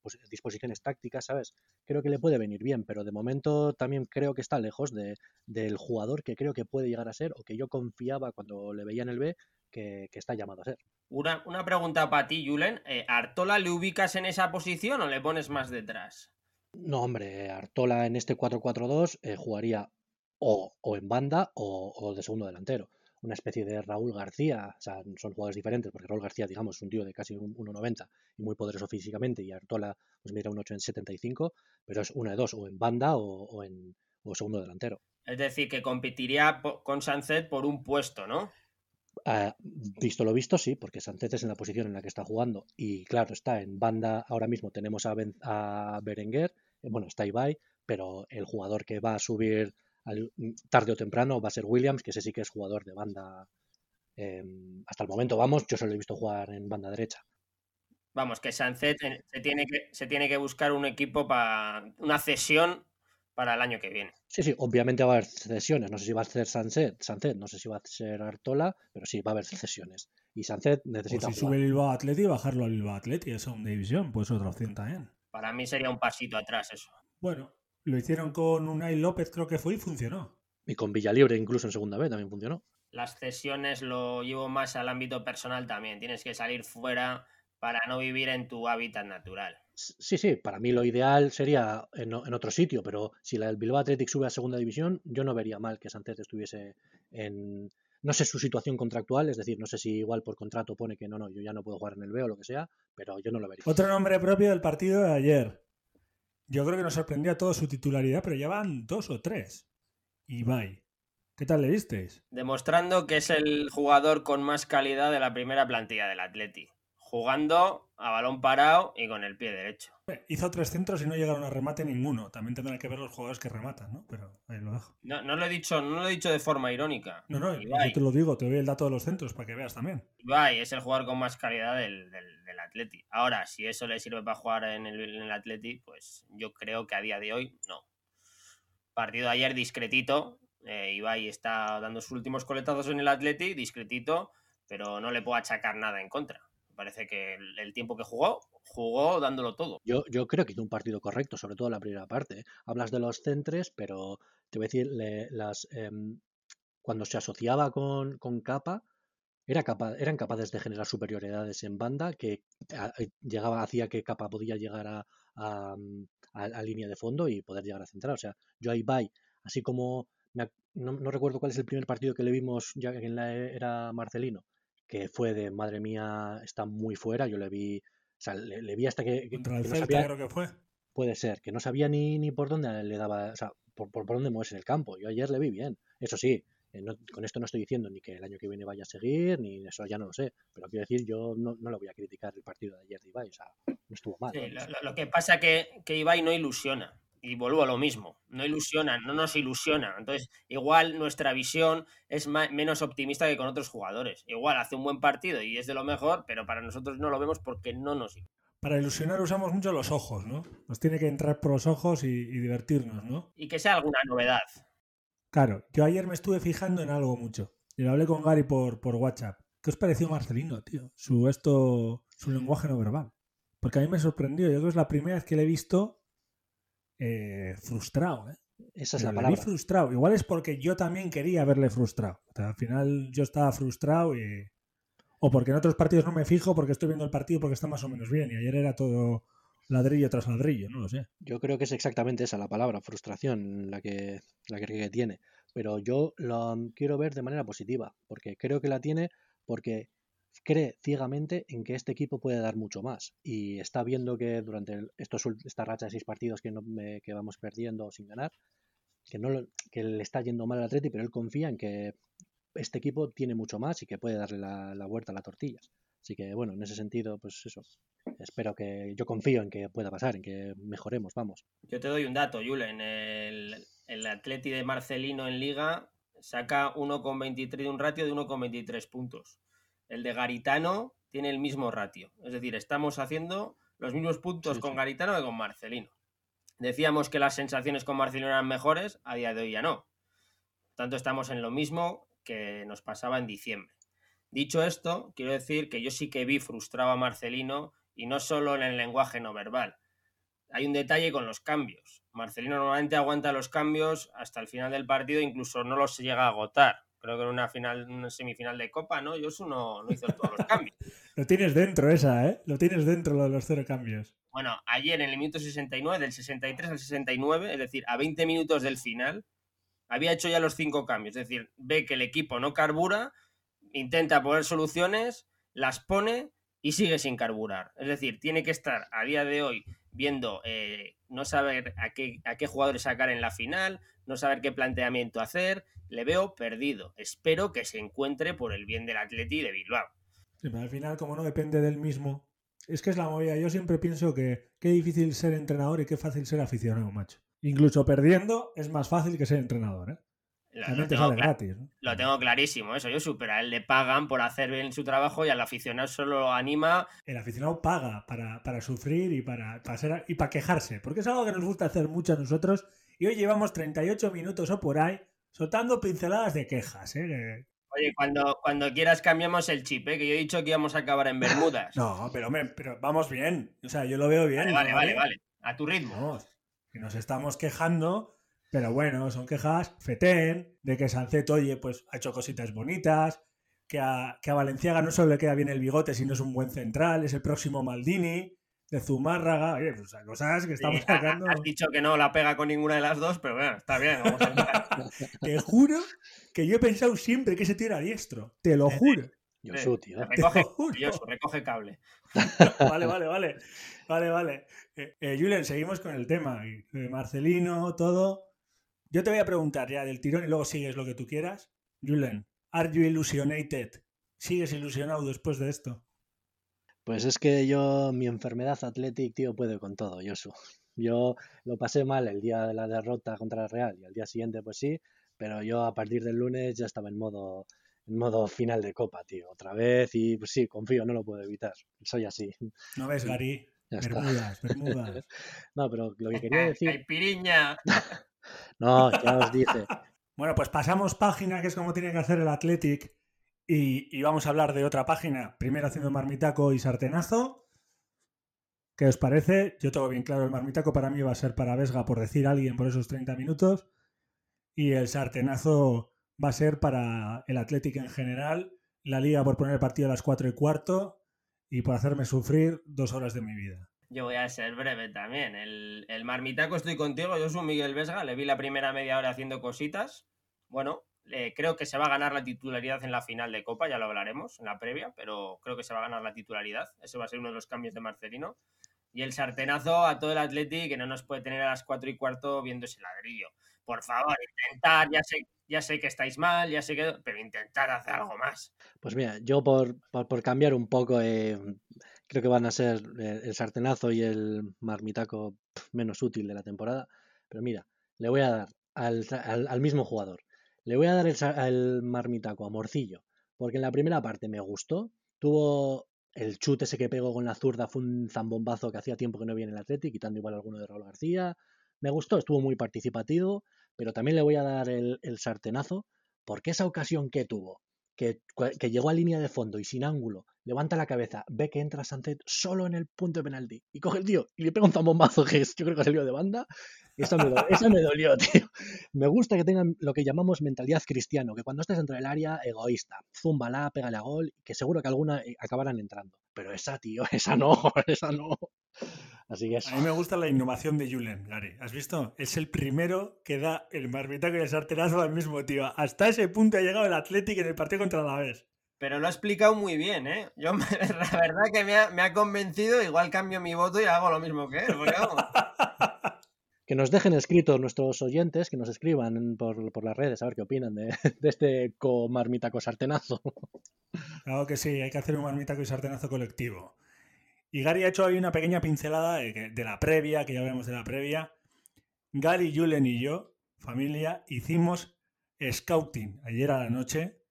pues, disposiciones tácticas, ¿sabes? Creo que le puede venir bien, pero de momento también creo que está lejos de, del jugador que creo que puede llegar a ser o que yo confiaba cuando le veía en el B que, está llamado a ser. Una, pregunta para ti, Julen. Eh, ¿Artola le ubicas en esa posición o le pones más detrás? No, hombre, Artola en este 4-4-2 eh, jugaría o, en banda o de segundo delantero una especie de Raúl García, o sea, son jugadores diferentes, porque Raúl García, digamos, es un tío de casi 1,90 y muy poderoso físicamente, y Artola, pues mira, un 8 en 75, pero es una de dos, o en banda o, en segundo delantero. Es decir, que competiría con Sánchez por un puesto, ¿no? Ah, visto lo visto, sí, porque Sánchez es en la posición en la que está jugando. Y claro, está en banda, ahora mismo tenemos a, a Berenguer, eh, bueno, está Ibai, pero el jugador que va a subir tarde o temprano va a ser Williams, que ese sí que es jugador de banda. Em, hasta el momento, vamos, yo solo he visto jugar en banda derecha. Vamos, que Sánchez se tiene que, se tiene que buscar un equipo para una cesión para el año que viene. Sí, sí, obviamente va a haber cesiones. No sé si va a ser Sánchez no sé si va a ser Artola, pero sí, va a haber cesiones. Y Sánchez necesita. O si sube el Bilbao Atleti, bajarlo al Bilbao Atleti, es una división, pues otra opción también. Para mí sería un pasito atrás eso. Bueno, lo hicieron con Unai López, creo que fue, y funcionó. Y con Villalibre, incluso en segunda vez, también funcionó. Las cesiones lo llevo más al ámbito personal también. Tienes que salir fuera para no vivir en tu hábitat natural. Sí, sí, para mí lo ideal sería en, otro sitio, pero si el Bilbao Athletic sube a segunda división, yo no vería mal que Sánchez estuviese en, no sé su situación contractual, es decir, no sé si igual por contrato pone que no, no, yo ya no puedo jugar en el B o lo que sea, pero yo no lo vería. Otro nombre propio del partido de ayer, yo creo que nos sorprendió a su titularidad, pero ya van dos o tres. Ibai. ¿Qué tal le visteis? Demostrando que es el jugador con más calidad de la primera plantilla del Atleti. Jugando a balón parado y con el pie derecho. Hizo tres centros y no llegaron a remate ninguno. También tendrán que ver los jugadores que rematan, ¿no? Pero ahí lo dejo. No, no lo he dicho, no lo he dicho de forma irónica. No, no, yo te lo digo, te doy el dato de los centros para que veas también. Ibai es el jugador con más calidad del, del, Atleti. Ahora, si eso le sirve para jugar en el, en el Atleti, pues yo creo que a día de hoy no. Partido de ayer discretito. Eh, Ibai está dando sus últimos coletazos en el Atleti, discretito, pero no le puedo achacar nada en contra parece que el, tiempo que jugó, jugó dándolo todo. Yo, creo que hizo un partido correcto, sobre todo la primera parte. ¿eh? Hablas de los centres, pero te voy a decir, las, em, cuando se asociaba con, con Capa, era eran capaces de generar superioridades en banda que eh, llegaba, hacía que Capa podía llegar a, a, línea de fondo y poder llegar a centrar. O sea, yo ahí vai, así como no, recuerdo cuál es el primer partido que le vimos ya que la era Marcelino, que fue de madre mía, está muy fuera. Yo le vi, o sea, le, vi hasta que. Contra el Celta, creo que fue. Puede ser, que no sabía ni, ni por dónde le daba, o sea, por, por, dónde moverse en el campo. Yo ayer le vi bien. Eso sí, eh, con esto no estoy diciendo ni que el año que viene vaya a seguir, ni eso ya no lo sé. Pero quiero decir, yo no, no le voy a criticar el partido de ayer de Ibai, o sea, no estuvo mal. lo, que pasa es que, que Ibai no ilusiona y vuelvo a lo mismo, no ilusiona, no nos ilusiona. Entonces, igual nuestra visión es menos optimista que con otros jugadores. Igual hace un buen partido y es de lo mejor, pero para nosotros no lo vemos porque no nos Para ilusionar usamos mucho los ojos, ¿no? Nos tiene que entrar por los ojos y, divertirnos, ¿no? Y que sea alguna novedad. Claro, yo ayer me estuve fijando en algo mucho. Y lo hablé con Gary por, por WhatsApp. ¿Qué os pareció Marcelino, tío? Su esto, su lenguaje no verbal. Porque a mí me sorprendió. Yo creo que es la primera vez que le he visto eh, frustrado. ¿eh? Esa es la palabra. frustrado. Igual es porque yo también quería verle frustrado. al final yo estaba frustrado y... O porque en otros partidos no me fijo porque estoy viendo el partido porque está más o menos bien. Y ayer era todo ladrillo tras ladrillo, no lo sé. Yo creo que es exactamente esa la palabra, frustración, la que, la que tiene. Pero yo lo quiero ver de manera positiva, porque creo que la tiene porque cree ciegamente en que este equipo puede dar mucho más y está viendo que durante estos, esta racha de seis partidos que, no, que vamos perdiendo sin ganar, que, no, que le está yendo mal al Atleti, pero él confía en que este equipo tiene mucho más y que puede darle la, vuelta a las tortillas. Así que bueno, en ese sentido, pues eso. Espero que yo confío en que pueda pasar, en que mejoremos, vamos. Yo te doy un dato, Julen. El, el Atleti de Marcelino en Liga saca 1,23 de un ratio de 1,23 puntos. El de Garitano tiene el mismo ratio. Es decir, estamos haciendo los mismos puntos Sí, con sí. Garitano que con Marcelino. Decíamos que las sensaciones con Marcelino eran mejores, a día de hoy ya no. Tanto estamos en lo mismo que nos pasaba en diciembre. Dicho esto, quiero decir que yo sí que vi frustrado a Marcelino y no solo en el lenguaje no verbal. Hay un detalle con los cambios. Marcelino normalmente aguanta los cambios hasta el final del partido, incluso no los llega a agotar. Creo que en una final, una semifinal de Copa, ¿no? Josu no, no hizo todos los cambios. Lo tienes dentro esa, ¿eh? Lo tienes dentro lo de los cero cambios. Bueno, ayer en el minuto 69, del 63 al 69, es decir, a 20 minutos del final, había hecho ya los cinco cambios. Es decir, ve que el equipo no carbura, intenta poner soluciones, las pone y sigue sin carburar. Es decir, tiene que estar a día de hoy viendo, eh, no saber a qué, a qué jugadores sacar en la final, no saber qué planteamiento hacer. Le veo perdido. Espero que se encuentre por el bien del Atleti de Bilbao. Al final, como no depende del mismo, es que es la movida. Yo siempre pienso que qué difícil ser entrenador y qué fácil ser aficionado, macho. Incluso perdiendo es más fácil que ser entrenador, ¿eh? Lo- tengo sale claro. gratis, ¿no? Lo tengo clarísimo, eso yo supera. A él le pagan por hacer bien su trabajo y al aficionado solo lo anima. El aficionado paga para, para sufrir y para, para ser- y para quejarse, porque es algo que nos gusta hacer mucho a nosotros. Y hoy llevamos 38 minutos o por ahí soltando pinceladas de quejas, ¿eh? Oye, cuando, cuando quieras cambiamos el chip, ¿eh? que yo he dicho que íbamos a acabar en Bermudas. No, pero, hombre, pero vamos bien. O sea, yo lo veo bien. vale, vale, vale. A tu ritmo. Vamos, que nos estamos quejando, pero bueno, son quejas fetén, de que Sanceto, oye, pues ha hecho cositas bonitas, que a, que a Valenciaga no solo le queda bien el bigote, sino es un buen central, es el próximo Maldini, de Zumárraga, oye, pues cosas que estamos Sí, sacando. Has dicho que no la pega con ninguna de las dos, pero bueno, está bien. Vamos a entrar. Te juro que yo he pensado siempre que ese tío era diestro, te lo juro. Yo tío. recoge, recoge cable. Vale, vale, vale. Vale, vale. Eh, eh, Julen, seguimos con el tema. eh, Marcelino, todo. Yo te voy a preguntar ya del tirón y luego sigues lo que tú quieras. Julen, ¿are you illusionated? ¿Sigues ilusionado después de esto? Pues es que yo, mi enfermedad Athletic, tío, puede con todo, Josu. Yo lo pasé mal el día de la derrota contra el Real y al día siguiente, pues sí, pero yo a partir del lunes ya estaba en modo, en modo final de Copa, tío, otra vez y pues sí, confío, no lo puedo evitar. Soy así. ¿No ves, Gary? Ya está. Bermudas, Bermudas. No, pero lo que quería decir, Caipiriña. no, ya os dice. Bueno, pues pasamos página, que es como tiene que hacer el Athletic, y, y vamos a hablar de otra página. Primero haciendo marmitaco y sartenazo. ¿Qué os parece? Yo tengo bien claro, el marmitaco para mí va a ser para Vesga, por decir a alguien, por esos 30 minutos. Y el sartenazo va a ser para el Athletic en general, la liga por poner el partido a las 4 y cuarto y por hacerme sufrir dos horas de mi vida. Yo voy a ser breve también. El, el marmitaco estoy contigo. Yo soy Miguel Vesga. Le vi la primera media hora haciendo cositas. Bueno, eh, creo que se va a ganar la titularidad en la final de Copa. Ya lo hablaremos en la previa, pero creo que se va a ganar la titularidad. Ese va a ser uno de los cambios de Marcelino. Y el sartenazo a todo el Atleti que no nos puede tener a las 4 y cuarto viendo ese ladrillo. Por favor, intentar. Ya sé, ya sé que estáis mal, ya sé que. Pero intentar hacer algo más. Pues mira, yo por, por, por cambiar un poco, eh, creo que van a ser eh, el sartenazo y el marmitaco menos útil de la temporada. Pero mira, le voy a dar al, al- al mismo jugador. Le voy a dar el marmitaco a Morcillo, porque en la primera parte me gustó. Tuvo el chute ese que pegó con la zurda, fue un zambombazo que hacía tiempo que no viene en el Atleti, quitando igual alguno de Raúl García. Me gustó, estuvo muy participativo, pero también le voy a dar el, sartenazo, porque esa ocasión que tuvo que, que llegó a línea de fondo y sin ángulo, levanta la cabeza, ve que entra Sánchez solo en el punto de penalti y coge el tío y le pega un zambombazo que es, yo creo que salió de banda. Esa me, do- esa me dolió, tío. Me gusta que tengan lo que llamamos mentalidad cristiano, que cuando estés dentro del área, egoísta, zúmbala, pégale a gol, que seguro que alguna eh, acabarán entrando. Pero esa, tío, esa no, esa no. Así que eso. A mí me gusta la innovación de Julen, Gary. ¿Has visto? Es el primero que da el marmitaco y el sartenazo al mismo tío. Hasta ese punto ha llegado el Athletic en el partido contra la vez. Pero lo ha explicado muy bien, ¿eh? Yo, la verdad que me ha, me ha convencido, igual cambio mi voto y hago lo mismo que él. porque vamos. que nos dejen escritos nuestros oyentes, que nos escriban por, por las redes a ver qué opinan de, de este comarmitaco sartenazo. Claro que sí, hay que hacer un marmitaco y sartenazo colectivo. Y Gary ha hecho ahí una pequeña pincelada de, la previa, que ya hablamos de la previa. Gary, Julen y yo, familia, hicimos scouting ayer a la noche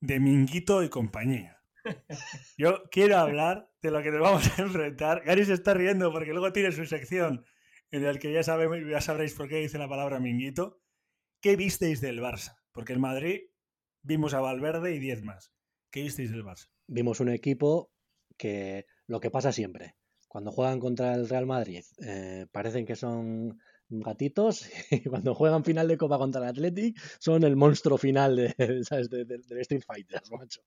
de Minguito y compañía. Yo quiero hablar de lo que nos vamos a enfrentar. Gary se está riendo porque luego tiene su sección en la que ya, sabemos, ya sabréis por qué dice la palabra Minguito. ¿Qué visteis del Barça? Porque en Madrid vimos a Valverde y 10 más. ¿Qué visteis del Barça? Vimos un equipo que lo que pasa siempre, cuando juegan contra el Real Madrid, eh, parecen que son gatitos y cuando juegan final de Copa contra el Athletic son el monstruo final de, ¿sabes? de, Street Fighter, macho.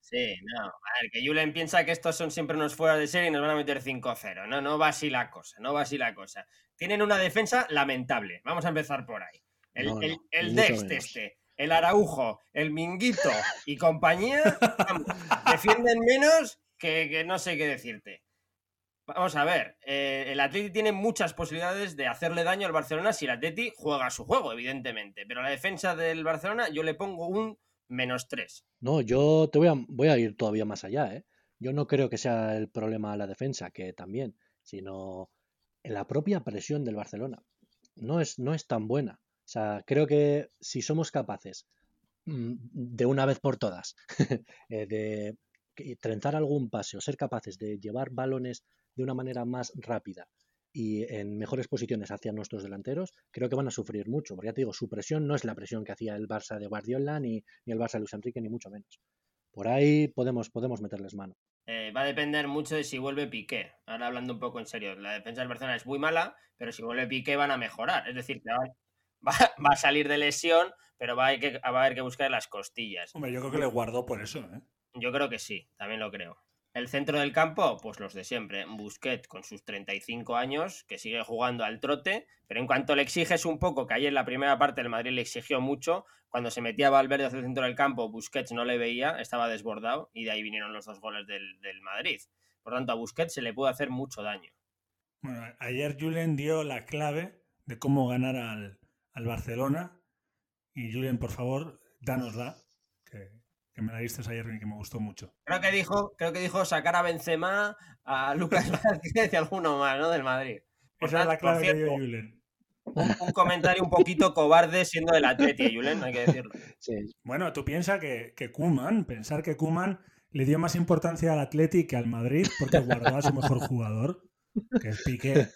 Sí, no. A ver, que Julen piensa que estos son siempre unos fuera de serie y nos van a meter 5-0. No, no va así la cosa, no va así la cosa. Tienen una defensa lamentable. Vamos a empezar por ahí. El, No, no, el, el menos. este, el Araujo, el Minguito y compañía vamos, defienden menos que, no sé qué decirte. Vamos a ver, eh, el Atleti tiene muchas posibilidades de hacerle daño al Barcelona si el Atleti juega su juego, evidentemente. Pero la defensa del Barcelona yo le pongo un menos 3. No, yo te voy a, voy a ir todavía más allá, ¿eh? Yo no creo que sea el problema la defensa, que también, sino la propia presión del Barcelona. No es, no es tan buena. O sea, creo que si somos capaces mm, de una vez por todas eh, de trenzar algún pase o ser capaces de llevar balones de una manera más rápida y en mejores posiciones hacia nuestros delanteros, creo que van a sufrir mucho. Porque ya te digo, su presión no es la presión que hacía el Barça de Guardiola ni, ni el Barça de Luis Enrique, ni mucho menos. Por ahí podemos, podemos meterles mano. Eh, va a depender mucho de si vuelve Piqué. Ahora hablando un poco en serio, la defensa del Barcelona es muy mala, pero si vuelve Piqué van a mejorar. Es decir, que va, va- va a salir de lesión, pero va a, hay que, va a haber que buscar las costillas. Hombre, yo creo que le guardó por eso, ¿eh? Yo creo que sí, también lo creo. El centro del campo, pues los de siempre. Busquets con sus 35 años, que sigue jugando al trote, pero en cuanto le exiges un poco, que ayer en la primera parte el Madrid le exigió mucho, cuando se metía Valverde hacia el centro del campo, Busquets no le veía, estaba desbordado, y de ahí vinieron los dos goles del, del Madrid. Por tanto, a Busquets se le puede hacer mucho daño. Bueno, ayer Julen dio la clave de cómo ganar al, al Barcelona. Y Julen, por favor, dánosla, que, me la diste ayer y que me gustó mucho. Creo que dijo, creo que dijo sacar a Benzema, a Lucas Vázquez y alguno más, ¿no? Del Madrid. Por Esa es la clave que dio un, un comentario un poquito cobarde siendo del Atleti, Julen, hay que decirlo. Sí, Bueno, tú piensas que, que Kuman, pensar que Kuman le dio más importancia al Athletic que al Madrid porque guardó a su mejor jugador, que es Piqué,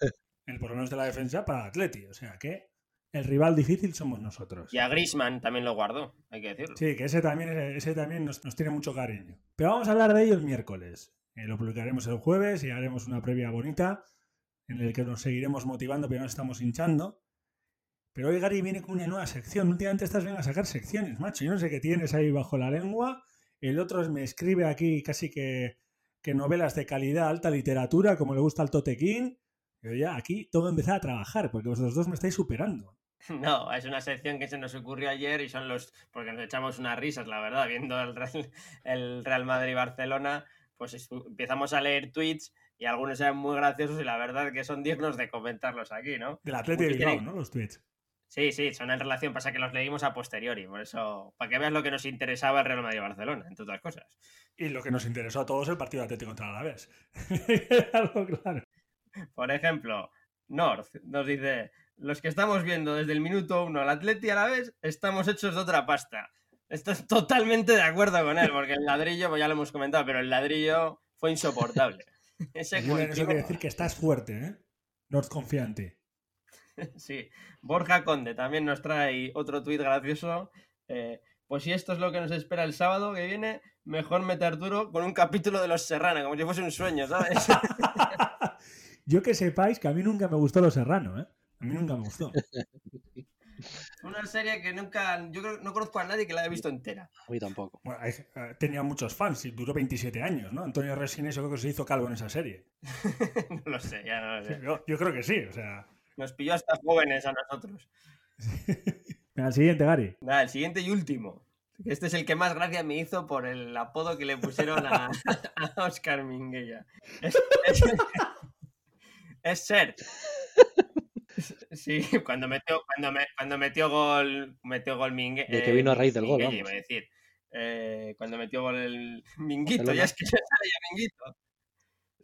el por lo menos de la defensa, para el Atleti. O sea que el rival difícil somos nosotros. Y a Grisman también lo guardó, hay que decirlo. Sí, que ese también, ese también nos, nos tiene mucho cariño. Pero vamos a hablar de ello el miércoles. Eh, lo publicaremos el jueves y haremos una previa bonita en el que nos seguiremos motivando, pero no estamos hinchando. Pero hoy Gary viene con una nueva sección. Últimamente estás bien a sacar secciones, macho. Yo no sé qué tienes ahí bajo la lengua. El otro me escribe aquí casi que, que novelas de calidad, alta literatura, como le gusta al Totequín. Yo ya aquí tengo que empezar a trabajar porque vosotros dos me estáis superando. No, es una sección que se nos ocurrió ayer y son los. porque nos echamos unas risas, la verdad, viendo el Real, el Real Madrid-Barcelona. Pues es- empezamos a leer tweets y algunos eran muy graciosos y la verdad que son dignos de comentarlos aquí, ¿no? Del Atleti de Bilbao, ¿no? Los tweets. Sí, sí, son en relación, pasa que los leímos a posteriori, por eso, para que veas lo que nos interesaba el Real Madrid-Barcelona, entre otras cosas. Y lo que nos interesó a todos el partido Atlético contra el Alavés. Algo claro. Por ejemplo, North nos dice: Los que estamos viendo desde el minuto uno al Atleti a la vez, estamos hechos de otra pasta. Estoy totalmente de acuerdo con él, porque el ladrillo, pues ya lo hemos comentado, pero el ladrillo fue insoportable. Ese eso cultivo- quiere decir que estás fuerte, ¿eh? En ti. Sí, Borja Conde también nos trae otro tuit gracioso. eh, pues si esto es lo que nos espera el sábado que viene, mejor meter duro con un capítulo de Los Serrano, como si fuese un sueño, ¿sabes? Yo que sepáis que a mí nunca me gustó Lo Serrano, ¿eh? A mí nunca me gustó. Una serie que nunca, yo creo no conozco a nadie que la haya visto entera. a mí tampoco. Bueno, hay- eh, tenía muchos fans y duró 27 años, ¿no? Antonio Resines yo creo que se hizo calvo en esa serie. no lo sé, ya no lo sé. Yo, yo creo que sí, o sea... Nos pilló hasta jóvenes a nosotros. Venga, el siguiente, Gary. Nada, el siguiente y último. Este es el que más gracia me hizo por el apodo que le pusieron a, a Oscar Minguella. Es, es, es Serge. Sí, cuando metió, cuando, me, cuando metió gol, metió gol Mingue, De que vino a raíz del gol, Minguelle, vamos. iba a decir. Eh, cuando metió gol el Minguito, Barcelona. ya es que ya sale ya Minguito.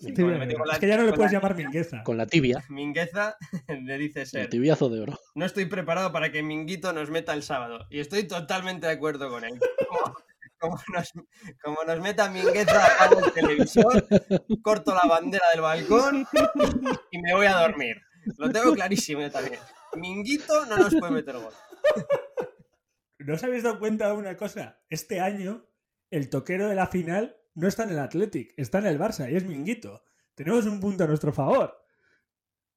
Sí, Sí, la- es que ya no le puedes la llamar mingueza. Con la tibia, Mingueza le dice el ser. tibiazo de oro. No estoy preparado para que Minguito nos meta el sábado. Y estoy totalmente de acuerdo con él. Como, como nos, como nos meta Mingueza hago en televisión, corto la bandera del balcón y me voy a dormir. Lo tengo clarísimo yo también. Minguito no nos puede meter gol. ¿No os habéis dado cuenta de una cosa? Este año, el toquero de la final no está en el Athletic, está en el Barça y es Minguito. Tenemos un punto a nuestro favor.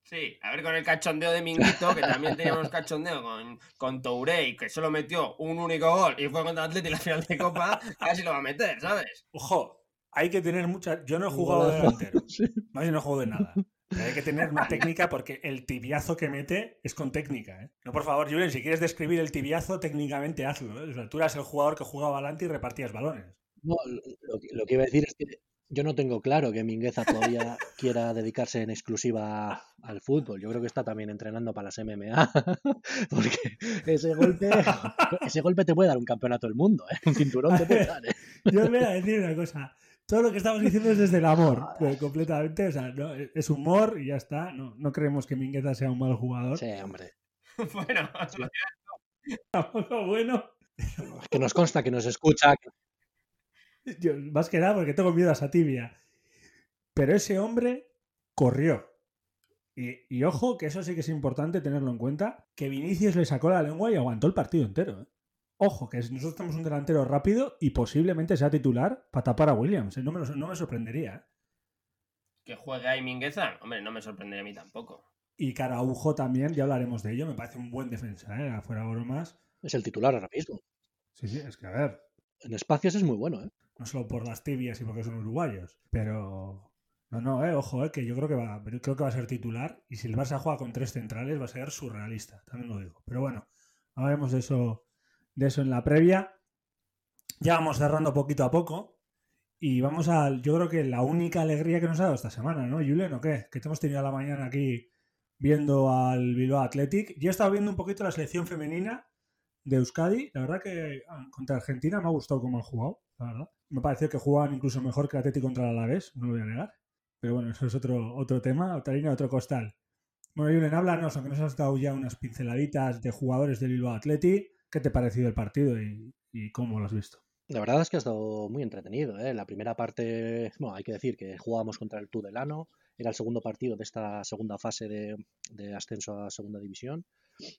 Sí, a ver con el cachondeo de Minguito, que también teníamos cachondeo con, con Touré, que solo metió un único gol y fue contra el Atleti en la final de Copa, casi lo va a meter, ¿sabes? Ojo, hay que tener mucha. Yo no he jugado de delantero. Sí. No, yo no juego de nada. Hay que tener una técnica porque el tibiazo que mete es con técnica. ¿eh? No, por favor, Julen, si quieres describir el tibiazo, técnicamente hazlo. ¿eh? O sea, tú eras el jugador que jugaba adelante y repartías balones. No, lo, que- lo que iba a decir es que yo no tengo claro que Mingueza todavía quiera dedicarse en exclusiva al fútbol. Yo creo que está también entrenando para las MMA. Porque ese golpe, ese golpe te puede dar un campeonato del mundo, ¿eh? Un cinturón te puede dar, ¿eh? Yo os voy a decir una cosa. Todo lo que estamos diciendo es desde el amor, pues, completamente. O sea, no, es humor y ya está. No, no creemos que Mingueza sea un mal jugador. Sí, hombre. Bueno, Tampoco bueno. Es que nos consta que nos escucha. Yo, más que nada porque tengo miedo a esa tibia. Pero ese hombre corrió. Y, y ojo, que eso sí que es importante tenerlo en cuenta, que Vinicius le sacó la lengua y aguantó el partido entero. ¿eh? Ojo, que nosotros tenemos un delantero rápido y posiblemente sea titular para tapar a Williams. ¿eh? No, me lo- no me sorprendería. ¿eh? que juegue ahí Mingueza, hombre, no me sorprendería a mí tampoco. Y Caraujo también, ya hablaremos de ello. Me parece un buen defensa, ¿eh? afuera bromas. Es el titular ahora mismo. Sí, sí, es que a ver, En espacios es muy bueno, ¿eh? no solo por las tibias y porque son uruguayos, pero no, no, eh, ojo, eh, que yo creo que va, creo que va a ser titular y si el Barça juega con tres centrales va a ser surrealista, también lo digo. Pero bueno, hablaremos de eso, de eso en la previa. Ya vamos cerrando poquito a poco y vamos al, yo creo que la única alegría que nos ha dado esta semana, ¿no, Julen, o qué? Que te hemos tenido a la mañana aquí viendo al Bilbao Athletic. Yo he estado viendo un poquito la selección femenina de Euskadi. La verdad que ah, contra Argentina me ha gustado cómo han jugado, la verdad. Me pareció que jugaban incluso mejor que el Atlético contra el Alavés, no lo voy a negar. Pero bueno, eso es otro, otro tema, otra línea, otro costal. Bueno, Julen, háblanos, aunque nos has dado ya unas pinceladitas de jugadores del Bilbao Athletic. ¿Qué te ha parecido el partido y, cómo lo has visto? La verdad es que ha estado muy entretenido, ¿eh? La primera parte, bueno, hay que decir que jugábamos contra el Tudelano, era el segundo partido de esta segunda fase de, de ascenso a segunda división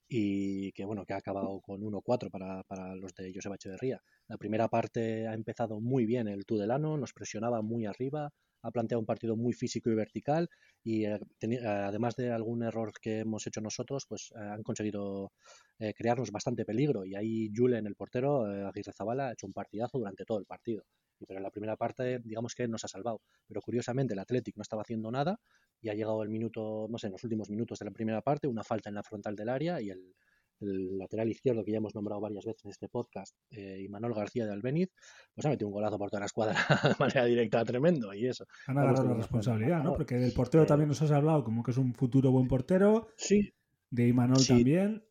y que bueno, que ha acabado con 1-4 para, para los de Joseba Echeverría. La primera parte ha empezado muy bien el Tudelano, nos presionaba muy arriba, ha planteado un partido muy físico y vertical y eh, además de algún error que hemos hecho nosotros, pues eh, han conseguido eh, crearnos bastante peligro y ahí Julen, el portero, eh, Aguirre Zabala, ha hecho un partidazo durante todo el partido. Y Pero en la primera parte, digamos que nos ha salvado. Pero curiosamente, el Athletic no estaba haciendo nada y ha llegado el minuto, no sé, en los últimos minutos de la primera parte, una falta en la frontal del área y el, el lateral izquierdo, que ya hemos nombrado varias veces en este podcast, eh, Imanol García de Albeniz, pues ha metido un golazo por toda la escuadra de manera directa, tremendo. Y eso. Han agarrado la responsabilidad, ¿no? Porque del portero Eh, también nos has hablado como que es un futuro buen portero, Sí, de Imanol Sí. también.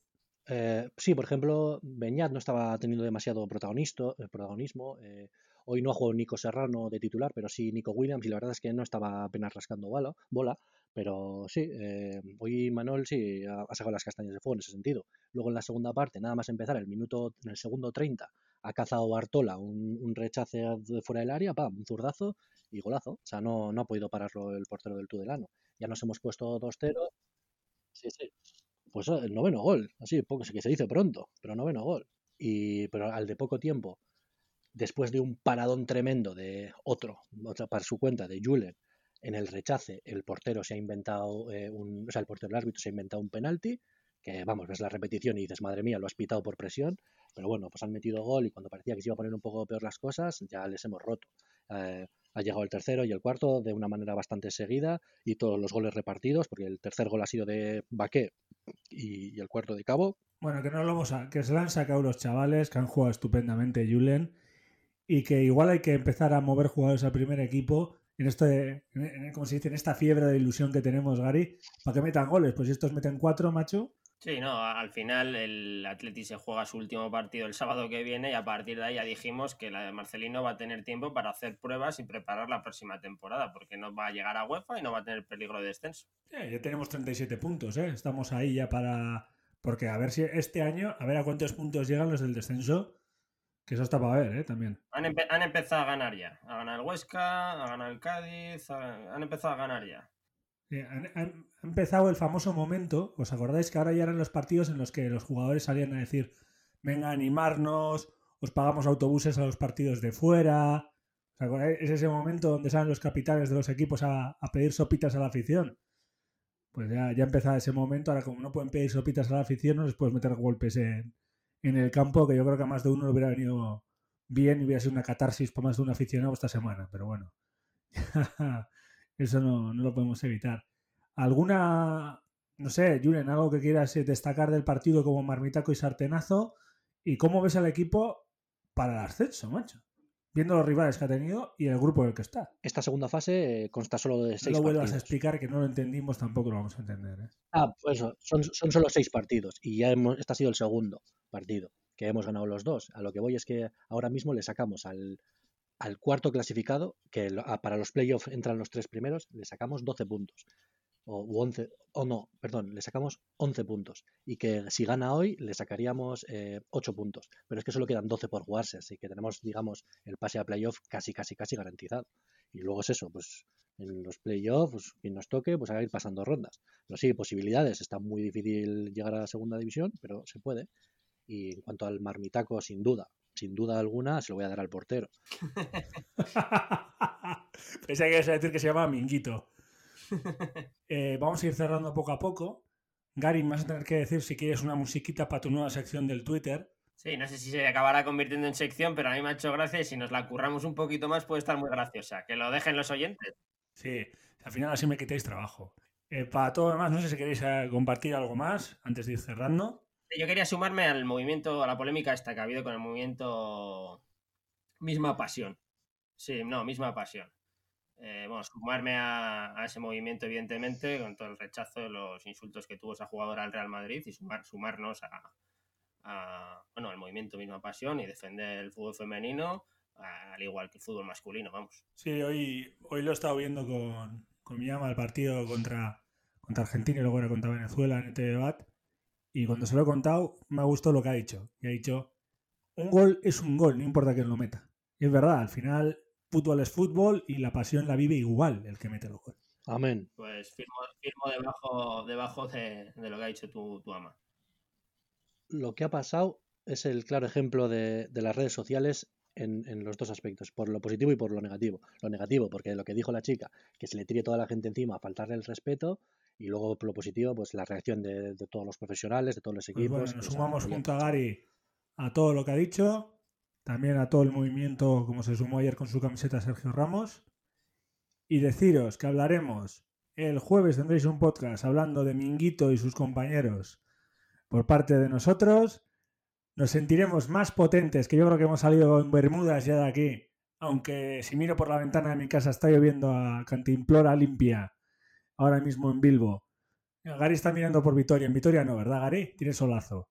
Eh, sí, por ejemplo, Beñat no estaba teniendo demasiado eh, protagonismo. eh, hoy no ha jugado Nico Serrano de titular, pero sí Nico Williams, y la verdad es que no estaba apenas rascando bola, bola pero sí, eh, hoy Manuel sí ha, sacado las castañas de fuego en ese sentido. Luego en la segunda parte, nada más empezar, el minuto, en el segundo 30, ha cazado Bartola un, un rechace de fuera del área, pam, un zurdazo y golazo. O sea, no, no ha podido pararlo el portero del Tudelano. Ya nos hemos puesto 2-0. Sí, sí. Pues eh, el noveno gol, así, poco, que se dice pronto, pero noveno gol. Y, pero al de poco tiempo, después de un paradón tremendo de otro, para su cuenta, de Julen, en el rechace, el portero se ha inventado, eh, un, o sea, el portero del árbitro se ha inventado un penalti, que vamos, ves la repetición y dices, madre mía, lo has pitado por presión, pero bueno, pues han metido gol y cuando parecía que se iba a poner un poco peor las cosas, ya les hemos roto. Eh, ha llegado el tercero y el cuarto de una manera bastante seguida y todos los goles repartidos, porque el tercer gol ha sido de Baqué y, el cuarto de Cabo. Bueno, que no lo vamos a, que se la han sacado los chavales, que han jugado estupendamente Julen, y que igual hay que empezar a mover jugadores al primer equipo en esto de, como se dice, en esta fiebre de ilusión que tenemos, Gary, para que metan goles. Pues si estos meten cuatro, macho. Sí, no, al final el Atleti se juega su último partido el sábado que viene y a partir de ahí ya dijimos que la de Marcelino va a tener tiempo para hacer pruebas y preparar la próxima temporada, porque no va a llegar a UEFA y no va a tener peligro de descenso. ya tenemos 37 puntos, ¿eh? Estamos ahí ya para... Porque a ver si este año, a ver a cuántos puntos llegan los del descenso, que eso está para ver, ¿eh? También. Han, empezado a ganar ya. A ganar el Huesca, a ganar el Cádiz, han empezado a ganar ya. Ha empezado el famoso momento, ¿os acordáis que ahora ya eran los partidos en los que los jugadores salían a decir, venga a animarnos, os pagamos autobuses a los partidos de fuera? ¿Os acordáis? Es ese momento donde salen los capitanes de los equipos a, pedir sopitas a la afición. Pues ya, ya empezado ese momento, ahora como no pueden pedir sopitas a la afición, no les puedes meter golpes en, el campo, que yo creo que a más de uno le hubiera venido bien y hubiera sido una catarsis para más de un aficionado esta semana, pero bueno. Eso no, lo podemos evitar. ¿Alguna, no sé, Julen, algo que quieras eh, destacar del partido como marmitaco y sartenazo? ¿Y cómo ves al equipo para el ascenso, macho? Viendo los rivales que ha tenido y el grupo en el que está. Esta segunda fase eh, consta solo de seis no lo vuelvas a explicar que no lo entendimos, tampoco lo vamos a entender. ¿eh? Ah, pues eso, son, son, solo seis partidos y ya hemos, este ha sido el segundo partido que hemos ganado los dos. A lo que voy es que ahora mismo le sacamos al, al cuarto clasificado, que para los playoffs entran los tres primeros, le sacamos 12 puntos. O 11, o no, perdón, le sacamos 11 puntos. Y que si gana hoy, le sacaríamos 8 eh, puntos. Pero es que solo quedan 12 por jugarse, así que tenemos, digamos, el pase a playoff casi, casi, casi garantizado. Y luego es eso, pues en los playoffs, pues, quien nos toque, pues a ir pasando rondas. Pero sí, posibilidades, está muy difícil llegar a la segunda división, pero se puede. Y en cuanto al marmitaco, sin duda, sin duda alguna, se lo voy a dar al portero. Pensé que ibas a decir que se llama Minguito. Eh, vamos a ir cerrando poco a poco. Gary, vas a tener que decir si quieres una musiquita para tu nueva sección del Twitter. Sí, no sé si se acabará convirtiendo en sección, pero a mí me ha hecho gracia y si nos la curramos un poquito más puede estar muy graciosa. Que lo dejen los oyentes. Sí, al final así me quitéis trabajo. Eh, para todo lo demás, no sé si queréis eh, compartir algo más antes de ir cerrando. Yo quería sumarme al movimiento, a la polémica esta que ha habido con el movimiento Misma Pasión. Sí, no, Misma Pasión. Eh, bueno, sumarme a, ese movimiento, evidentemente, con todo el rechazo de los insultos que tuvo esa jugadora al Real Madrid y sumar, sumarnos a, bueno, al movimiento Misma Pasión y defender el fútbol femenino, al igual que el fútbol masculino, vamos. Sí, hoy, hoy lo he estado viendo con, con mi ama el partido contra, contra Argentina y luego era contra Venezuela en este debate. Y cuando se lo he contado, me ha gustado lo que ha dicho. Y ha dicho, un gol es un gol, no importa quién lo meta. Y es verdad, al final, fútbol es fútbol y la pasión la vive igual el que mete el gol. Amén. Pues firmo, debajo, debajo de, lo que ha dicho tu, ama. Lo que ha pasado es el claro ejemplo de, las redes sociales en, en, los dos aspectos, por lo positivo y por lo negativo. Lo negativo, porque lo que dijo la chica, que se le tire toda la gente encima a faltarle el respeto, y luego por lo positivo, pues la reacción de, todos los profesionales, de todos los pues equipos. bueno, nos sumamos junto a Gary a todo lo que ha dicho, también a todo el movimiento, como se sumó ayer con su camiseta Sergio Ramos. Y deciros que hablaremos el jueves, tendréis un podcast hablando de Minguito y sus compañeros por parte de nosotros. Nos sentiremos más potentes, que yo creo que hemos salido en Bermudas ya de aquí. Aunque si miro por la ventana de mi casa está lloviendo a cantimplora limpia ahora mismo en Bilbo. Gary está mirando por Vitoria. En Vitoria no, ¿verdad, Gary? Tiene solazo.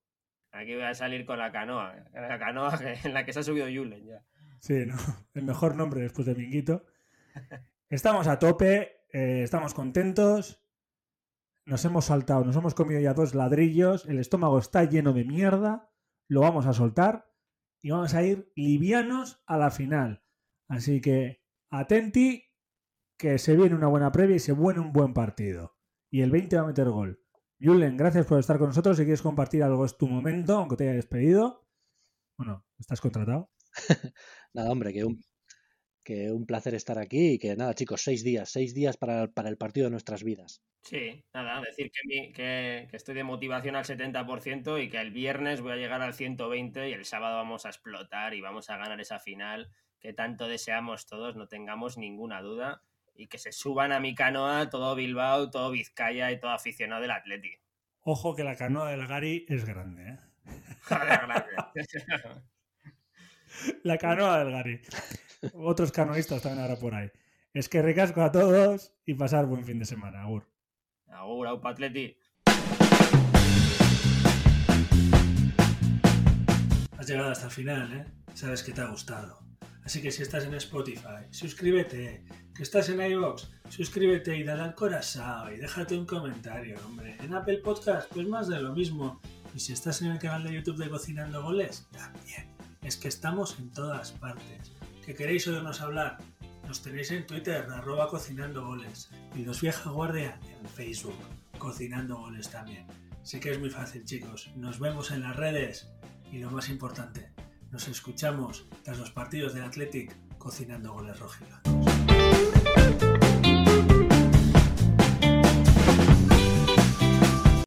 Aquí voy a salir con la canoa. La canoa en la que se ha subido Julen ya. Sí, ¿no? El mejor nombre después de Minguito. Estamos a tope, eh, estamos contentos. Nos hemos saltado, nos hemos comido ya dos ladrillos. El estómago está lleno de mierda. Lo vamos a soltar y vamos a ir livianos a la final. Así que atenti que se viene una buena previa y se viene un buen partido. Y el 20 va a meter gol. Julen, gracias por estar con nosotros. Si quieres compartir algo es tu momento, aunque te haya despedido. Bueno, ¿estás contratado? nada, hombre, que un, que un placer estar aquí y que nada, chicos, seis días, seis días para, el partido de nuestras vidas. Sí, nada, decir que, que, que, estoy de motivación al 70% y que el viernes voy a llegar al 120 y el sábado vamos a explotar y vamos a ganar esa final que tanto deseamos todos, no tengamos ninguna duda y que se suban a mi canoa todo Bilbao, todo Vizcaya y todo aficionado del Atleti. Ojo que la canoa del Gary es grande, ¿eh? la canoa del Gary. Otros canoístas también ahora por ahí. Es que ricasco a todos y pasar buen fin de semana. Agur. Agur, aupa atleti. Has llegado hasta el final, ¿eh? Sabes que te ha gustado. Así que si estás en Spotify, suscríbete. Que estás en iVoox, suscríbete y dale al corazón y déjate un comentario, hombre. En Apple Podcast, pues más de lo mismo. Y si estás en el canal de YouTube de Cocinando Goles, también. Es que estamos en todas partes. ¿Que queréis oírnos hablar? Nos tenéis en Twitter, arroba cocinando. Y los vieja guardia en Facebook, cocinando goles también. Sé que es muy fácil, chicos. Nos vemos en las redes. Y lo más importante, nos escuchamos tras los partidos del Athletic cocinando goles rojiblancos.